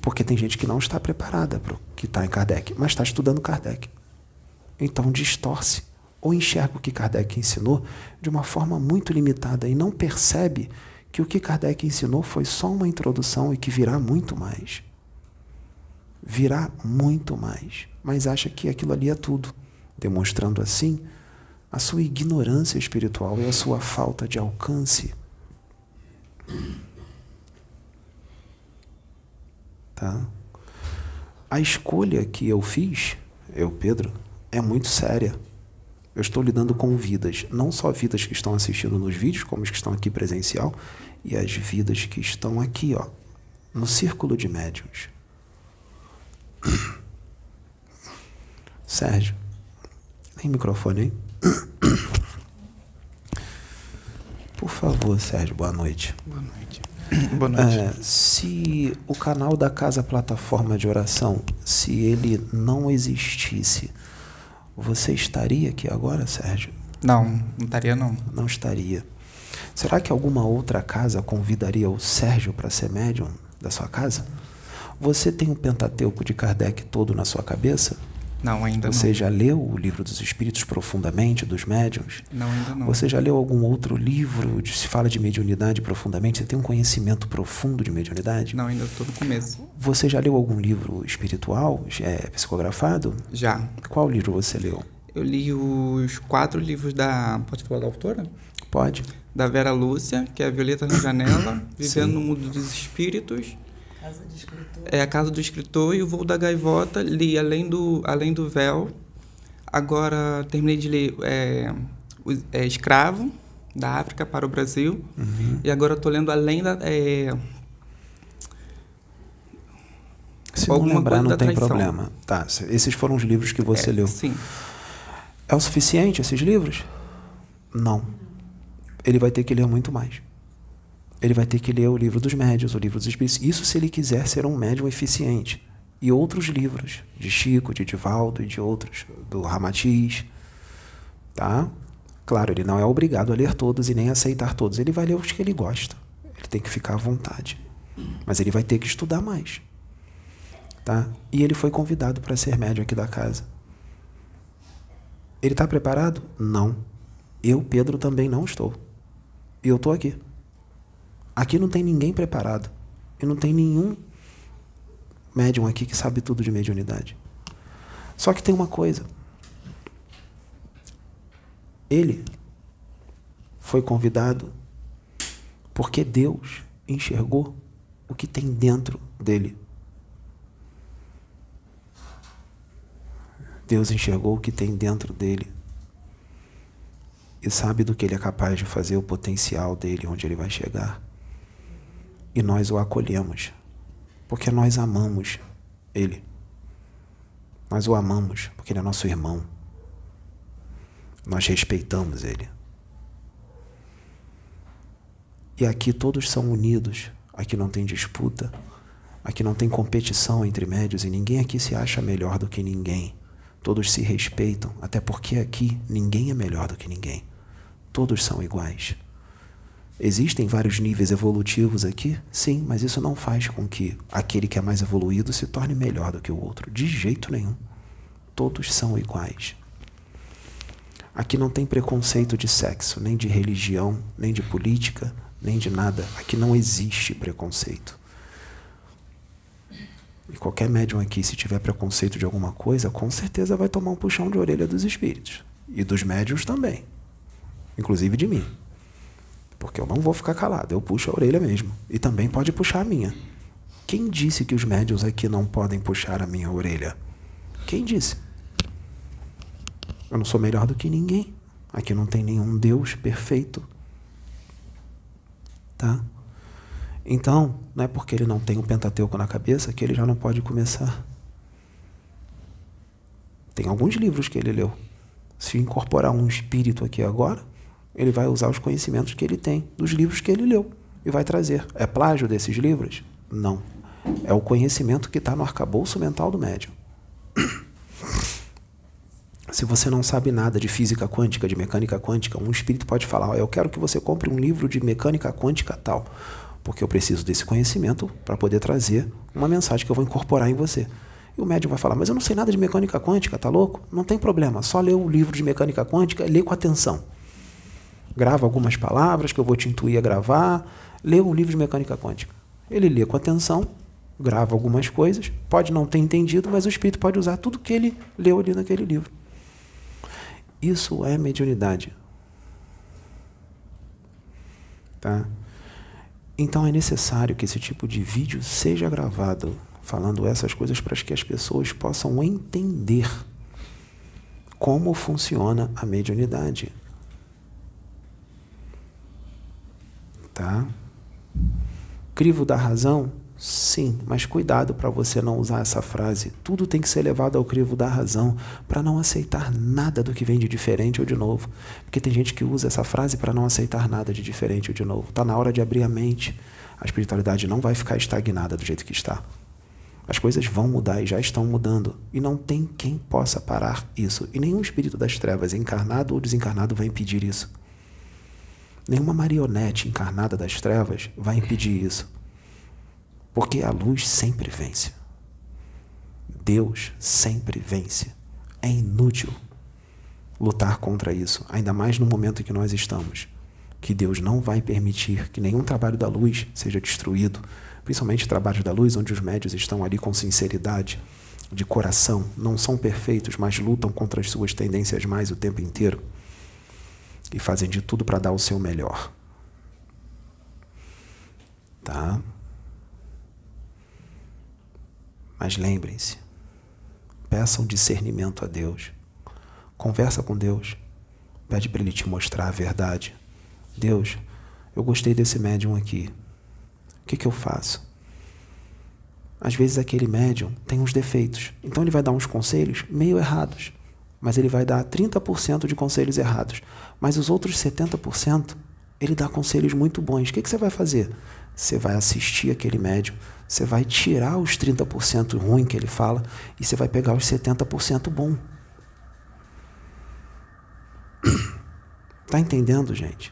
Porque tem gente que não está preparada para o que está em Kardec, mas está estudando Kardec. Então distorce ou enxerga o que Kardec ensinou de uma forma muito limitada e não percebe que o que Kardec ensinou foi só uma introdução e que virá muito mais. Virá muito mais, mas acha que aquilo ali é tudo, demonstrando assim a sua ignorância espiritual e a sua falta de alcance. Tá? A escolha que eu fiz, eu, Pedro, é muito séria. Eu estou lidando com vidas, não só vidas que estão assistindo nos vídeos, como as que estão aqui presencial, e as vidas que estão aqui, ó, no círculo de médiums. Sérgio, tem microfone aí? Por favor, Sérgio, boa noite. Boa noite. Boa noite. É, se o canal da Casa Plataforma de Oração, se ele não existisse, você estaria aqui agora, Sérgio? Não, não estaria não. Não estaria. Será que alguma outra casa convidaria o Sérgio para ser médium da sua casa? Você tem o Pentateuco de Kardec todo na sua cabeça? Não, ainda Você não. já leu o livro dos Espíritos profundamente, dos médiuns? Não, ainda não. Você já leu algum outro livro que se fala de mediunidade profundamente? Você tem um conhecimento profundo de mediunidade? Não, ainda estou no começo. Você já leu algum livro espiritual, é, psicografado? Já. Qual livro você leu? Eu li os quatro livros da. Pode falar da autora? Pode. Da Vera Lúcia, que é a Violeta na Janela, Vivendo Sim. no Mundo dos Espíritos. Casa de escritor. É a Casa do Escritor e o Voo da Gaivota. Li Além do, Além do Véu. Agora terminei de ler é, o- é, Escravo, da África para o Brasil. Uhum. E agora estou lendo Além da. É, Se não lembrar, não tem problema. Tá, se- esses foram os livros que você é, leu. Sim. É o suficiente esses livros? Não. Ele vai ter que ler muito mais. Ele vai ter que ler o livro dos médios, o livro dos espíritos. Isso se ele quiser ser um médium eficiente. E outros livros, de Chico, de Divaldo e de outros, do Ramatiz. Tá? Claro, ele não é obrigado a ler todos e nem aceitar todos. Ele vai ler os que ele gosta. Ele tem que ficar à vontade. Mas ele vai ter que estudar mais. Tá? E ele foi convidado para ser médium aqui da casa. Ele está preparado? Não. Eu, Pedro, também não estou. E eu estou aqui. Aqui não tem ninguém preparado. E não tem nenhum médium aqui que sabe tudo de mediunidade. Só que tem uma coisa. Ele foi convidado porque Deus enxergou o que tem dentro dele. Deus enxergou o que tem dentro dele e sabe do que ele é capaz de fazer, o potencial dele, onde ele vai chegar. E nós o acolhemos, porque nós amamos ele. Nós o amamos, porque ele é nosso irmão. Nós respeitamos ele. E aqui todos são unidos, aqui não tem disputa, aqui não tem competição entre médios e ninguém aqui se acha melhor do que ninguém. Todos se respeitam, até porque aqui ninguém é melhor do que ninguém. Todos são iguais. Existem vários níveis evolutivos aqui? Sim, mas isso não faz com que aquele que é mais evoluído se torne melhor do que o outro. De jeito nenhum. Todos são iguais. Aqui não tem preconceito de sexo, nem de religião, nem de política, nem de nada. Aqui não existe preconceito. E qualquer médium aqui, se tiver preconceito de alguma coisa, com certeza vai tomar um puxão de orelha dos espíritos. E dos médiums também. Inclusive de mim. Porque eu não vou ficar calado, eu puxo a orelha mesmo. E também pode puxar a minha. Quem disse que os médiums aqui não podem puxar a minha orelha? Quem disse? Eu não sou melhor do que ninguém. Aqui não tem nenhum Deus perfeito. Tá? Então, não é porque ele não tem o Pentateuco na cabeça que ele já não pode começar. Tem alguns livros que ele leu. Se incorporar um espírito aqui agora, ele vai usar os conhecimentos que ele tem dos livros que ele leu e vai trazer. É plágio desses livros? Não. É o conhecimento que está no arcabouço mental do médium. Se você não sabe nada de física quântica, de mecânica quântica, um espírito pode falar: "Ó, Eu quero que você compre um livro de mecânica quântica tal. Porque eu preciso desse conhecimento para poder trazer uma mensagem que eu vou incorporar em você. E o médium vai falar: Mas eu não sei nada de mecânica quântica, tá louco? Não tem problema, só lê o livro de mecânica quântica e lê com atenção. Grava algumas palavras que eu vou te intuir a gravar, lê um livro de mecânica quântica. Ele lê com atenção, grava algumas coisas, pode não ter entendido, mas o espírito pode usar tudo que ele leu ali naquele livro. Isso é mediunidade. Tá? Então é necessário que esse tipo de vídeo seja gravado, falando essas coisas para que as pessoas possam entender como funciona a mediunidade. Tá? Crivo da razão? Sim, mas cuidado para você não usar essa frase. Tudo tem que ser levado ao crivo da razão para não aceitar nada do que vem de diferente ou de novo. Porque tem gente que usa essa frase para não aceitar nada de diferente ou de novo. Está na hora de abrir a mente. A espiritualidade não vai ficar estagnada do jeito que está. As coisas vão mudar e já estão mudando. E não tem quem possa parar isso. E nenhum espírito das trevas, encarnado ou desencarnado, vai impedir isso. Nenhuma marionete encarnada das trevas vai impedir isso. Porque a luz sempre vence. Deus sempre vence. É inútil lutar contra isso, ainda mais no momento em que nós estamos. Que Deus não vai permitir que nenhum trabalho da luz seja destruído, principalmente trabalhos da luz onde os médios estão ali com sinceridade, de coração, não são perfeitos, mas lutam contra as suas tendências mais o tempo inteiro e fazem de tudo para dar o seu melhor. Tá? Mas lembrem-se, peçam discernimento a Deus. Conversa com Deus. Pede para Ele te mostrar a verdade. Deus, eu gostei desse médium aqui. O que, que eu faço? Às vezes aquele médium tem uns defeitos. Então ele vai dar uns conselhos meio errados. Mas ele vai dar 30% de conselhos errados. Mas os outros 70%, ele dá conselhos muito bons. O que, que você vai fazer? Você vai assistir aquele médium você vai tirar os 30% ruim que ele fala e você vai pegar os 70% bom. Tá entendendo, gente?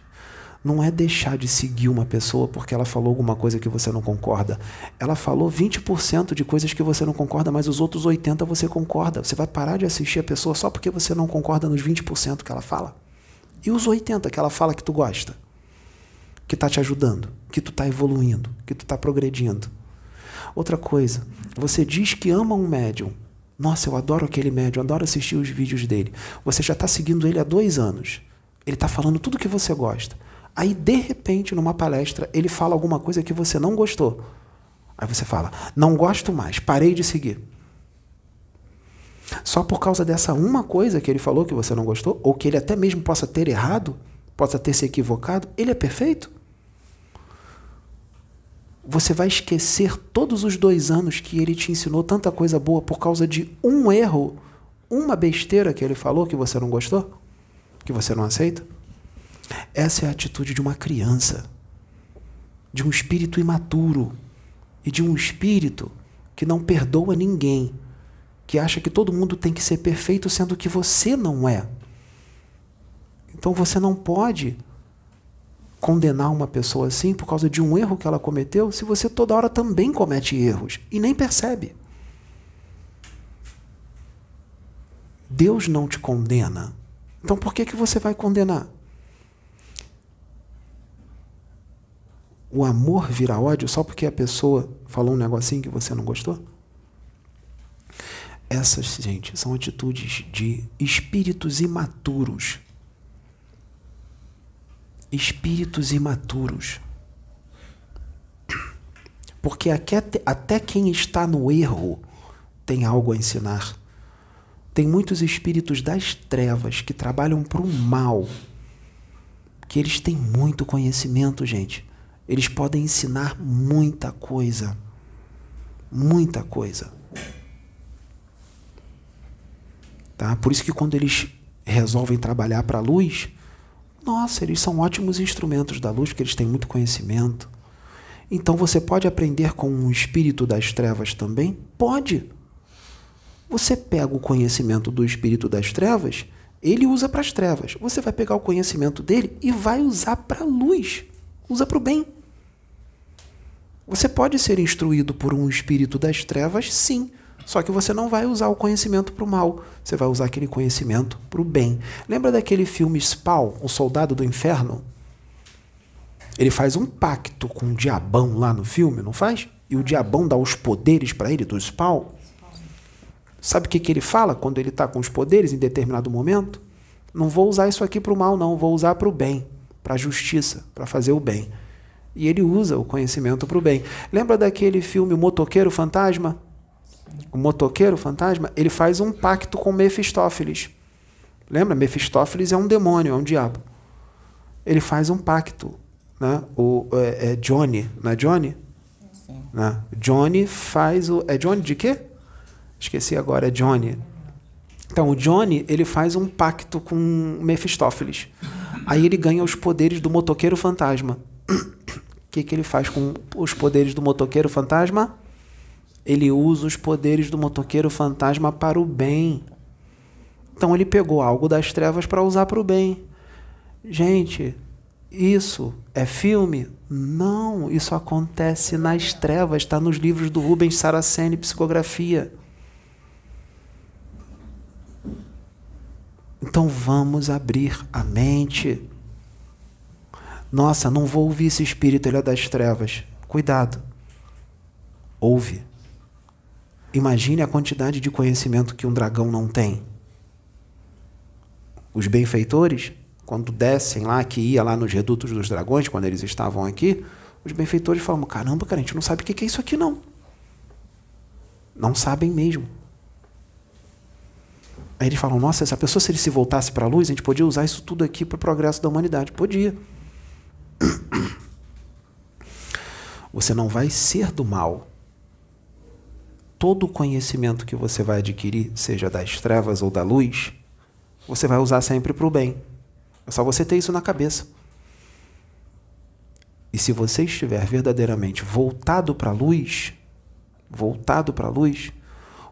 Não é deixar de seguir uma pessoa porque ela falou alguma coisa que você não concorda. Ela falou 20% de coisas que você não concorda, mas os outros 80% você concorda. Você vai parar de assistir a pessoa só porque você não concorda nos 20% que ela fala. E os 80% que ela fala que tu gosta? Que está te ajudando, que tu está evoluindo, que tu está progredindo. Outra coisa, você diz que ama um médium. Nossa, eu adoro aquele médium, adoro assistir os vídeos dele. Você já está seguindo ele há dois anos. Ele está falando tudo que você gosta. Aí, de repente, numa palestra, ele fala alguma coisa que você não gostou. Aí você fala: Não gosto mais, parei de seguir. Só por causa dessa uma coisa que ele falou que você não gostou, ou que ele até mesmo possa ter errado, possa ter se equivocado, ele é perfeito? você vai esquecer todos os dois anos que ele te ensinou tanta coisa boa por causa de um erro, uma besteira que ele falou que você não gostou? Que você não aceita? Essa é a atitude de uma criança, de um espírito imaturo e de um espírito que não perdoa ninguém, que acha que todo mundo tem que ser perfeito sendo que você não é. Então você não pode condenar uma pessoa assim por causa de um erro que ela cometeu, se você toda hora também comete erros e nem percebe? Deus não te condena. Então por que, que você vai condenar? O amor vira ódio só porque a pessoa falou um negocinho que você não gostou? Essas, gente, são atitudes de espíritos imaturos espíritos imaturos. Porque até quem está no erro tem algo a ensinar. Tem muitos espíritos das trevas que trabalham para o mal, que eles têm muito conhecimento, gente. Eles podem ensinar muita coisa. Muita coisa. Tá? Por isso que quando eles resolvem trabalhar para a luz, nossa, eles são ótimos instrumentos da luz porque eles têm muito conhecimento. Então você pode aprender com um espírito das trevas também? Pode. Você pega o conhecimento do espírito das trevas, ele usa para as trevas. Você vai pegar o conhecimento dele e vai usar para a luz. Usa para o bem. Você pode ser instruído por um espírito das trevas, sim. Só que você não vai usar o conhecimento para o mal, você vai usar aquele conhecimento para o bem. Lembra daquele filme Spawn, O Soldado do Inferno? Ele faz um pacto com o diabão lá no filme, não faz? E o diabão dá os poderes para ele do Spawn. Sabe o que, que ele fala quando ele está com os poderes em determinado momento? Não vou usar isso aqui para o mal, não, vou usar para o bem, para a justiça, para fazer o bem. E ele usa o conhecimento para o bem. Lembra daquele filme O Motoqueiro Fantasma? O motoqueiro fantasma, ele faz um pacto com Mefistófeles. Lembra? Mefistófeles é um demônio, é um diabo. Ele faz um pacto. Né? O, é, é Johnny, não é Johnny? Sim. Né? Johnny faz o. É Johnny de quê? Esqueci agora, é Johnny. Então, o Johnny, ele faz um pacto com Mefistófeles. Aí ele ganha os poderes do motoqueiro fantasma. O que, que ele faz com os poderes do motoqueiro fantasma? Ele usa os poderes do motoqueiro fantasma para o bem. Então ele pegou algo das trevas para usar para o bem. Gente, isso é filme? Não, isso acontece nas trevas, está nos livros do Rubens Saraceni, Psicografia. Então vamos abrir a mente. Nossa, não vou ouvir esse espírito, ele é das trevas. Cuidado. Ouve. Imagine a quantidade de conhecimento que um dragão não tem. Os benfeitores, quando descem lá, que ia lá nos redutos dos dragões, quando eles estavam aqui, os benfeitores falam: caramba, cara, a gente não sabe o que é isso aqui, não. Não sabem mesmo. Aí eles falam: nossa, essa pessoa, se ele se voltasse para a luz, a gente podia usar isso tudo aqui para o progresso da humanidade. Podia. Você não vai ser do mal. Todo o conhecimento que você vai adquirir, seja das trevas ou da luz, você vai usar sempre para o bem. É só você ter isso na cabeça. E se você estiver verdadeiramente voltado para a luz, voltado para a luz,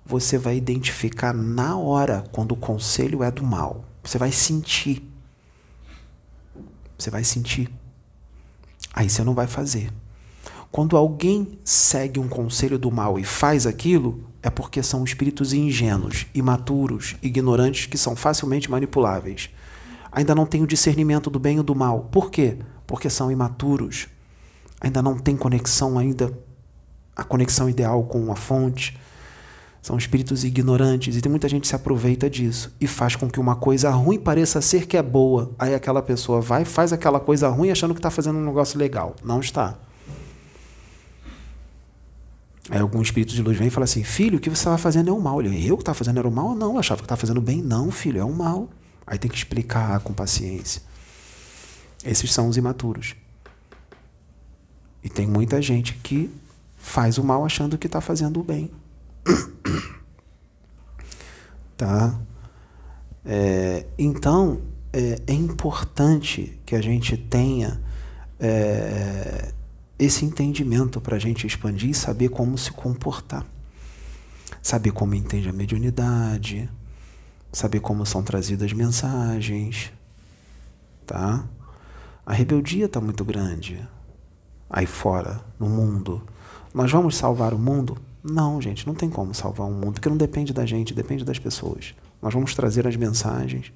você vai identificar na hora quando o conselho é do mal. Você vai sentir. Você vai sentir. Aí você não vai fazer. Quando alguém segue um conselho do mal e faz aquilo, é porque são espíritos ingênuos, imaturos, ignorantes que são facilmente manipuláveis. Ainda não têm o discernimento do bem e do mal. Por quê? Porque são imaturos. Ainda não tem conexão ainda a conexão ideal com a fonte. São espíritos ignorantes e tem muita gente que se aproveita disso e faz com que uma coisa ruim pareça ser que é boa. Aí aquela pessoa vai faz aquela coisa ruim achando que está fazendo um negócio legal. Não está. Aí algum espírito de luz vem e fala assim: Filho, o que você estava fazendo é o mal. Ele, eu que estava fazendo era o mal? Não, eu achava que estava fazendo bem. Não, filho, é o mal. Aí tem que explicar com paciência. Esses são os imaturos. E tem muita gente que faz o mal achando que está fazendo o bem. Tá? É, então, é, é, importante que a gente tenha é, esse entendimento para a gente expandir e saber como se comportar. Saber como entende a mediunidade, saber como são trazidas mensagens, tá? A rebeldia está muito grande aí fora, no mundo. Nós vamos salvar o mundo? Não, gente, não tem como salvar o mundo, porque não depende da gente, depende das pessoas. Nós vamos trazer as mensagens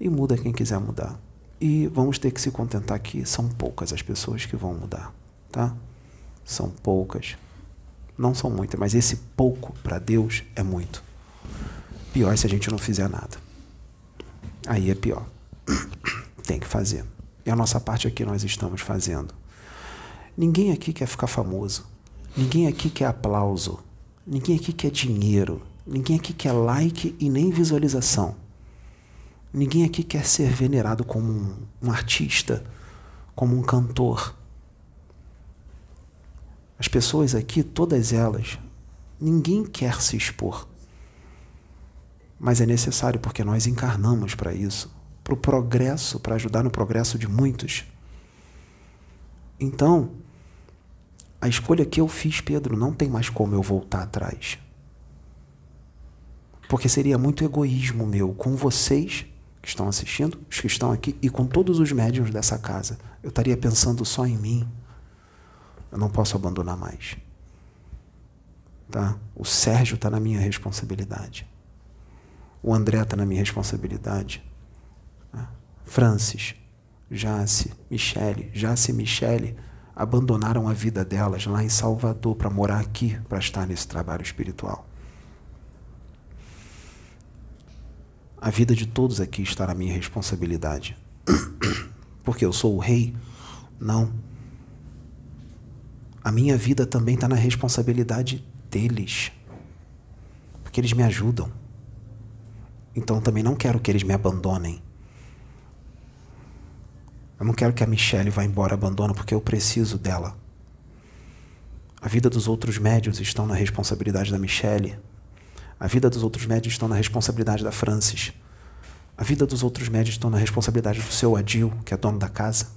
e muda quem quiser mudar. E vamos ter que se contentar que são poucas as pessoas que vão mudar, tá? São poucas. Não são muitas, mas esse pouco para Deus é muito. Pior se a gente não fizer nada. Aí é pior. Tem que fazer. E a nossa parte aqui nós estamos fazendo. Ninguém aqui quer ficar famoso. Ninguém aqui quer aplauso. Ninguém aqui quer dinheiro. Ninguém aqui quer like e nem visualização. Ninguém aqui quer ser venerado como um, um artista, como um cantor. As pessoas aqui, todas elas, ninguém quer se expor. Mas é necessário porque nós encarnamos para isso, para o progresso, para ajudar no progresso de muitos. Então, a escolha que eu fiz, Pedro, não tem mais como eu voltar atrás. Porque seria muito egoísmo meu com vocês que estão assistindo, os que estão aqui, e com todos os médiums dessa casa. Eu estaria pensando só em mim. Eu não posso abandonar mais. Tá? O Sérgio está na minha responsabilidade. O André está na minha responsabilidade. Tá? Francis, Jace, Michele, Jace e Michele abandonaram a vida delas lá em Salvador para morar aqui, para estar nesse trabalho espiritual. A vida de todos aqui está na minha responsabilidade. Porque eu sou o rei? Não. A minha vida também está na responsabilidade deles. Porque eles me ajudam. Então também não quero que eles me abandonem. Eu não quero que a Michelle vá embora abandona porque eu preciso dela. A vida dos outros médios estão na responsabilidade da Michelle. A vida dos outros médios estão na responsabilidade da Francis. A vida dos outros médios estão na responsabilidade do seu Adil, que é dono da casa.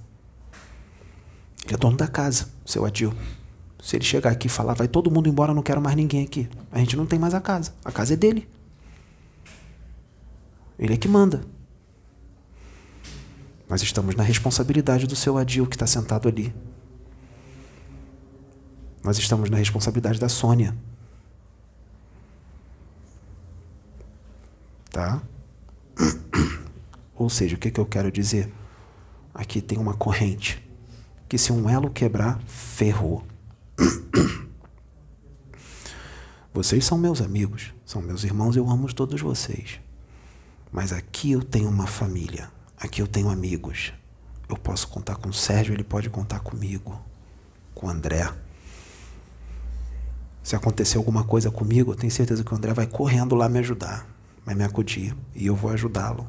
Ele é dono da casa, seu Adil. Se ele chegar aqui e falar, vai todo mundo embora, não quero mais ninguém aqui. A gente não tem mais a casa. A casa é dele. Ele é que manda. Nós estamos na responsabilidade do seu Adil que está sentado ali. Nós estamos na responsabilidade da Sônia. Tá? Ou seja, o que, que eu quero dizer? Aqui tem uma corrente que, se um elo quebrar, ferrou. Vocês são meus amigos, são meus irmãos, eu amo todos vocês. Mas aqui eu tenho uma família. Aqui eu tenho amigos. Eu posso contar com o Sérgio, ele pode contar comigo, com o André. Se acontecer alguma coisa comigo, eu tenho certeza que o André vai correndo lá me ajudar, vai me acudir e eu vou ajudá-lo.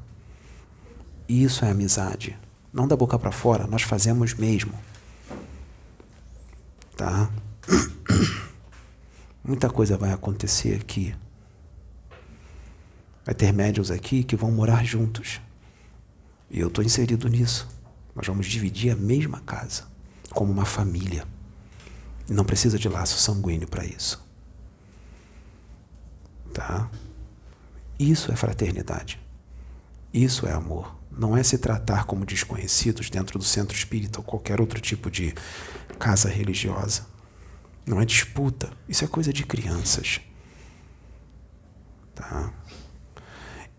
Isso é amizade. Não da boca para fora, nós fazemos mesmo. Tá? Muita coisa vai acontecer aqui. Vai ter médios aqui que vão morar juntos. E eu estou inserido nisso. Nós vamos dividir a mesma casa, como uma família. Não precisa de laço sanguíneo para isso. Tá? Isso é fraternidade. Isso é amor. Não é se tratar como desconhecidos dentro do centro espírita ou qualquer outro tipo de casa religiosa. Não é disputa. Isso é coisa de crianças. Tá?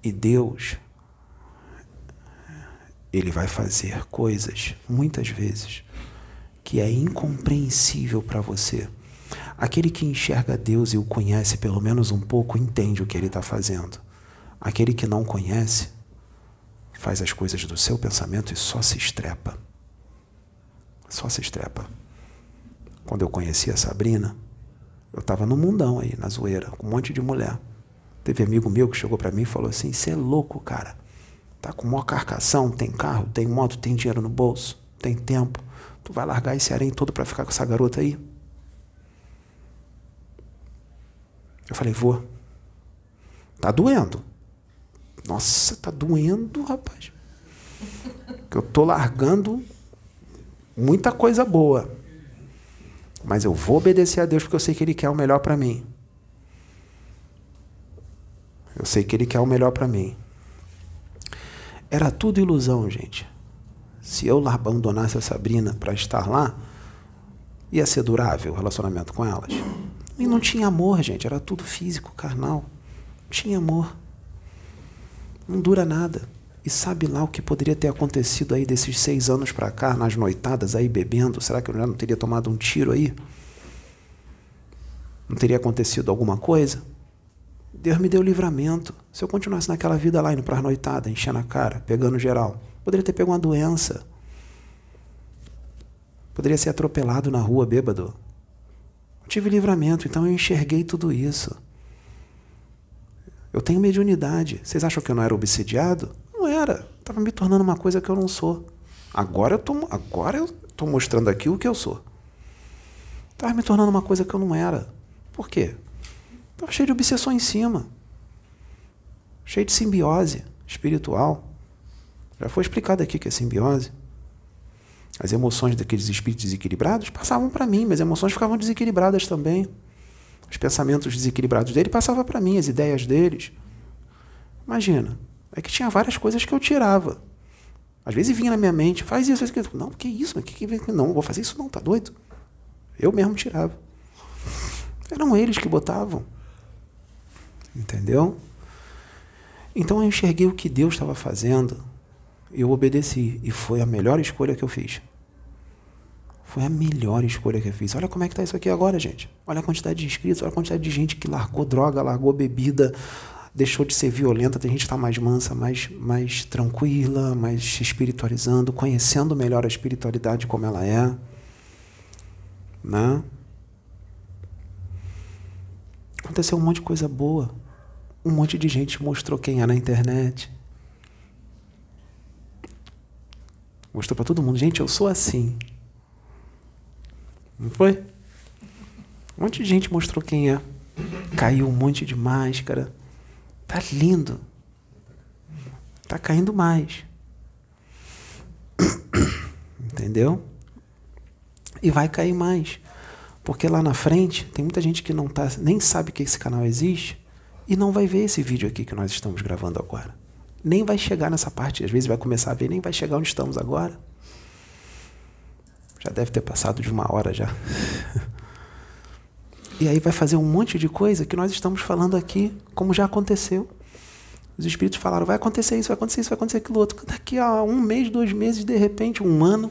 E Deus ele vai fazer coisas, muitas vezes, que é incompreensível para você. Aquele que enxerga Deus e o conhece pelo menos um pouco entende o que ele está fazendo. Aquele que não conhece faz as coisas do seu pensamento e só se estrepa. Só se estrepa. Quando eu conheci a Sabrina, eu estava no mundão aí, na zoeira, com um monte de mulher. Teve amigo meu que chegou para mim e falou assim: Você é louco, cara. Tá com maior carcação, tem carro, tem moto, tem dinheiro no bolso, tem tempo. Tu vai largar esse harém todo para ficar com essa garota aí? Eu falei, vou. Tá doendo. Nossa, tá doendo, rapaz. Que eu tô largando muita coisa boa. Mas eu vou obedecer a Deus porque eu sei que Ele quer o melhor para mim. Eu sei que Ele quer o melhor para mim. Era tudo ilusão, gente. Se eu abandonasse a Sabrina para estar lá, ia ser durável o relacionamento com elas. E não tinha amor, gente. Era tudo físico, carnal. Não tinha amor. Não dura nada. E sabe lá o que poderia ter acontecido aí desses seis anos para cá, nas noitadas aí bebendo? Será que eu já não teria tomado um tiro aí? Não teria acontecido alguma coisa? Deus me deu livramento. Se eu continuasse naquela vida lá, indo para a noitada, enchendo a cara, pegando geral, poderia ter pego uma doença. Poderia ser atropelado na rua bêbado. Eu tive livramento, então eu enxerguei tudo isso. Eu tenho mediunidade. Vocês acham que eu não era obsidiado? Não era. Estava me tornando uma coisa que eu não sou. Agora eu tô, agora eu mostrando aqui o que eu sou. Estava me tornando uma coisa que eu não era. Por quê? Estava cheio de obsessão em cima. Cheio de simbiose espiritual. Já foi explicado aqui que é simbiose. As emoções daqueles espíritos desequilibrados passavam para mim, mas as emoções ficavam desequilibradas também. Os pensamentos desequilibrados dele passavam para mim, as ideias deles. Imagina, é que tinha várias coisas que eu tirava. Às vezes vinha na minha mente, faz isso, faz aquilo. Não, que isso? Que, que, não, vou fazer isso não, tá doido? Eu mesmo tirava. Eram eles que botavam. Entendeu? Então eu enxerguei o que Deus estava fazendo eu obedeci. E foi a melhor escolha que eu fiz. Foi a melhor escolha que eu fiz. Olha como é que está isso aqui agora, gente. Olha a quantidade de inscritos, olha a quantidade de gente que largou droga, largou bebida, deixou de ser violenta. Tem gente que está mais mansa, mais, mais tranquila, mais espiritualizando, conhecendo melhor a espiritualidade como ela é. Né? Aconteceu um monte de coisa boa. Um monte de gente mostrou quem é na internet. Mostrou para todo mundo, gente, eu sou assim. Não foi? Um monte de gente mostrou quem é. Caiu um monte de máscara. Tá lindo. Tá caindo mais. Entendeu? E vai cair mais. Porque lá na frente tem muita gente que não tá, nem sabe que esse canal existe e não vai ver esse vídeo aqui que nós estamos gravando agora. Nem vai chegar nessa parte, às vezes vai começar a ver, nem vai chegar onde estamos agora. Já deve ter passado de uma hora já. e aí vai fazer um monte de coisa que nós estamos falando aqui, como já aconteceu. Os espíritos falaram: vai acontecer isso, vai acontecer isso, vai acontecer aquilo outro. Daqui a um mês, dois meses, de repente, um ano,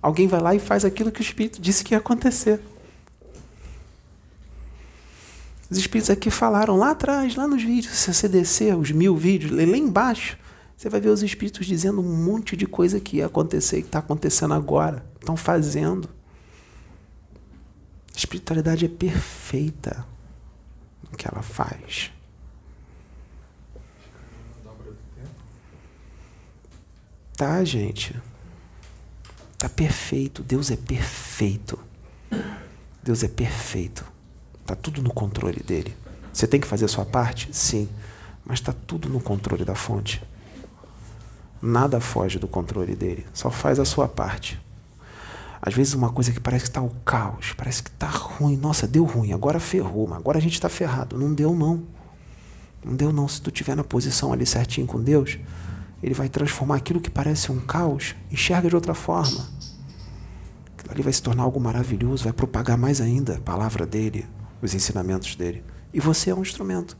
alguém vai lá e faz aquilo que o espírito disse que ia acontecer. Os espíritos aqui falaram lá atrás, lá nos vídeos, se você descer os mil vídeos, ler lá embaixo, você vai ver os espíritos dizendo um monte de coisa que ia acontecer e que está acontecendo agora. Estão fazendo. A espiritualidade é perfeita no que ela faz. Tá, gente? Tá perfeito. Deus é perfeito. Deus é perfeito. Tá tudo no controle dele. Você tem que fazer a sua parte? Sim. Mas está tudo no controle da fonte. Nada foge do controle dele. Só faz a sua parte. Às vezes uma coisa que parece que está o caos, parece que está ruim. Nossa, deu ruim, agora ferrou, mas agora a gente está ferrado. Não deu não. Não deu não. Se tu estiver na posição ali certinho com Deus, ele vai transformar aquilo que parece um caos, enxerga de outra forma. Aquilo ali vai se tornar algo maravilhoso, vai propagar mais ainda a palavra dele, os ensinamentos dele. E você é um instrumento.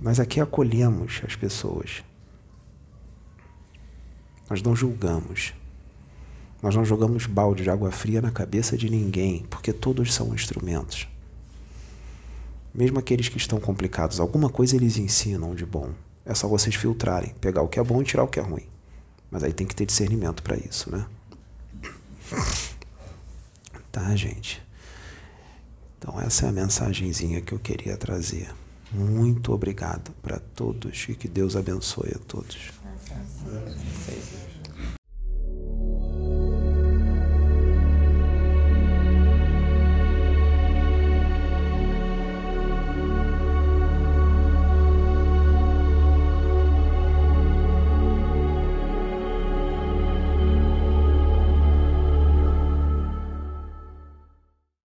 Nós aqui acolhemos as pessoas. Nós não julgamos. Nós não jogamos balde de água fria na cabeça de ninguém, porque todos são instrumentos. Mesmo aqueles que estão complicados, alguma coisa eles ensinam de bom. É só vocês filtrarem, pegar o que é bom e tirar o que é ruim. Mas aí tem que ter discernimento para isso, né? tá, gente? Então, essa é a mensagenzinha que eu queria trazer. Muito obrigado para todos e que Deus abençoe a todos.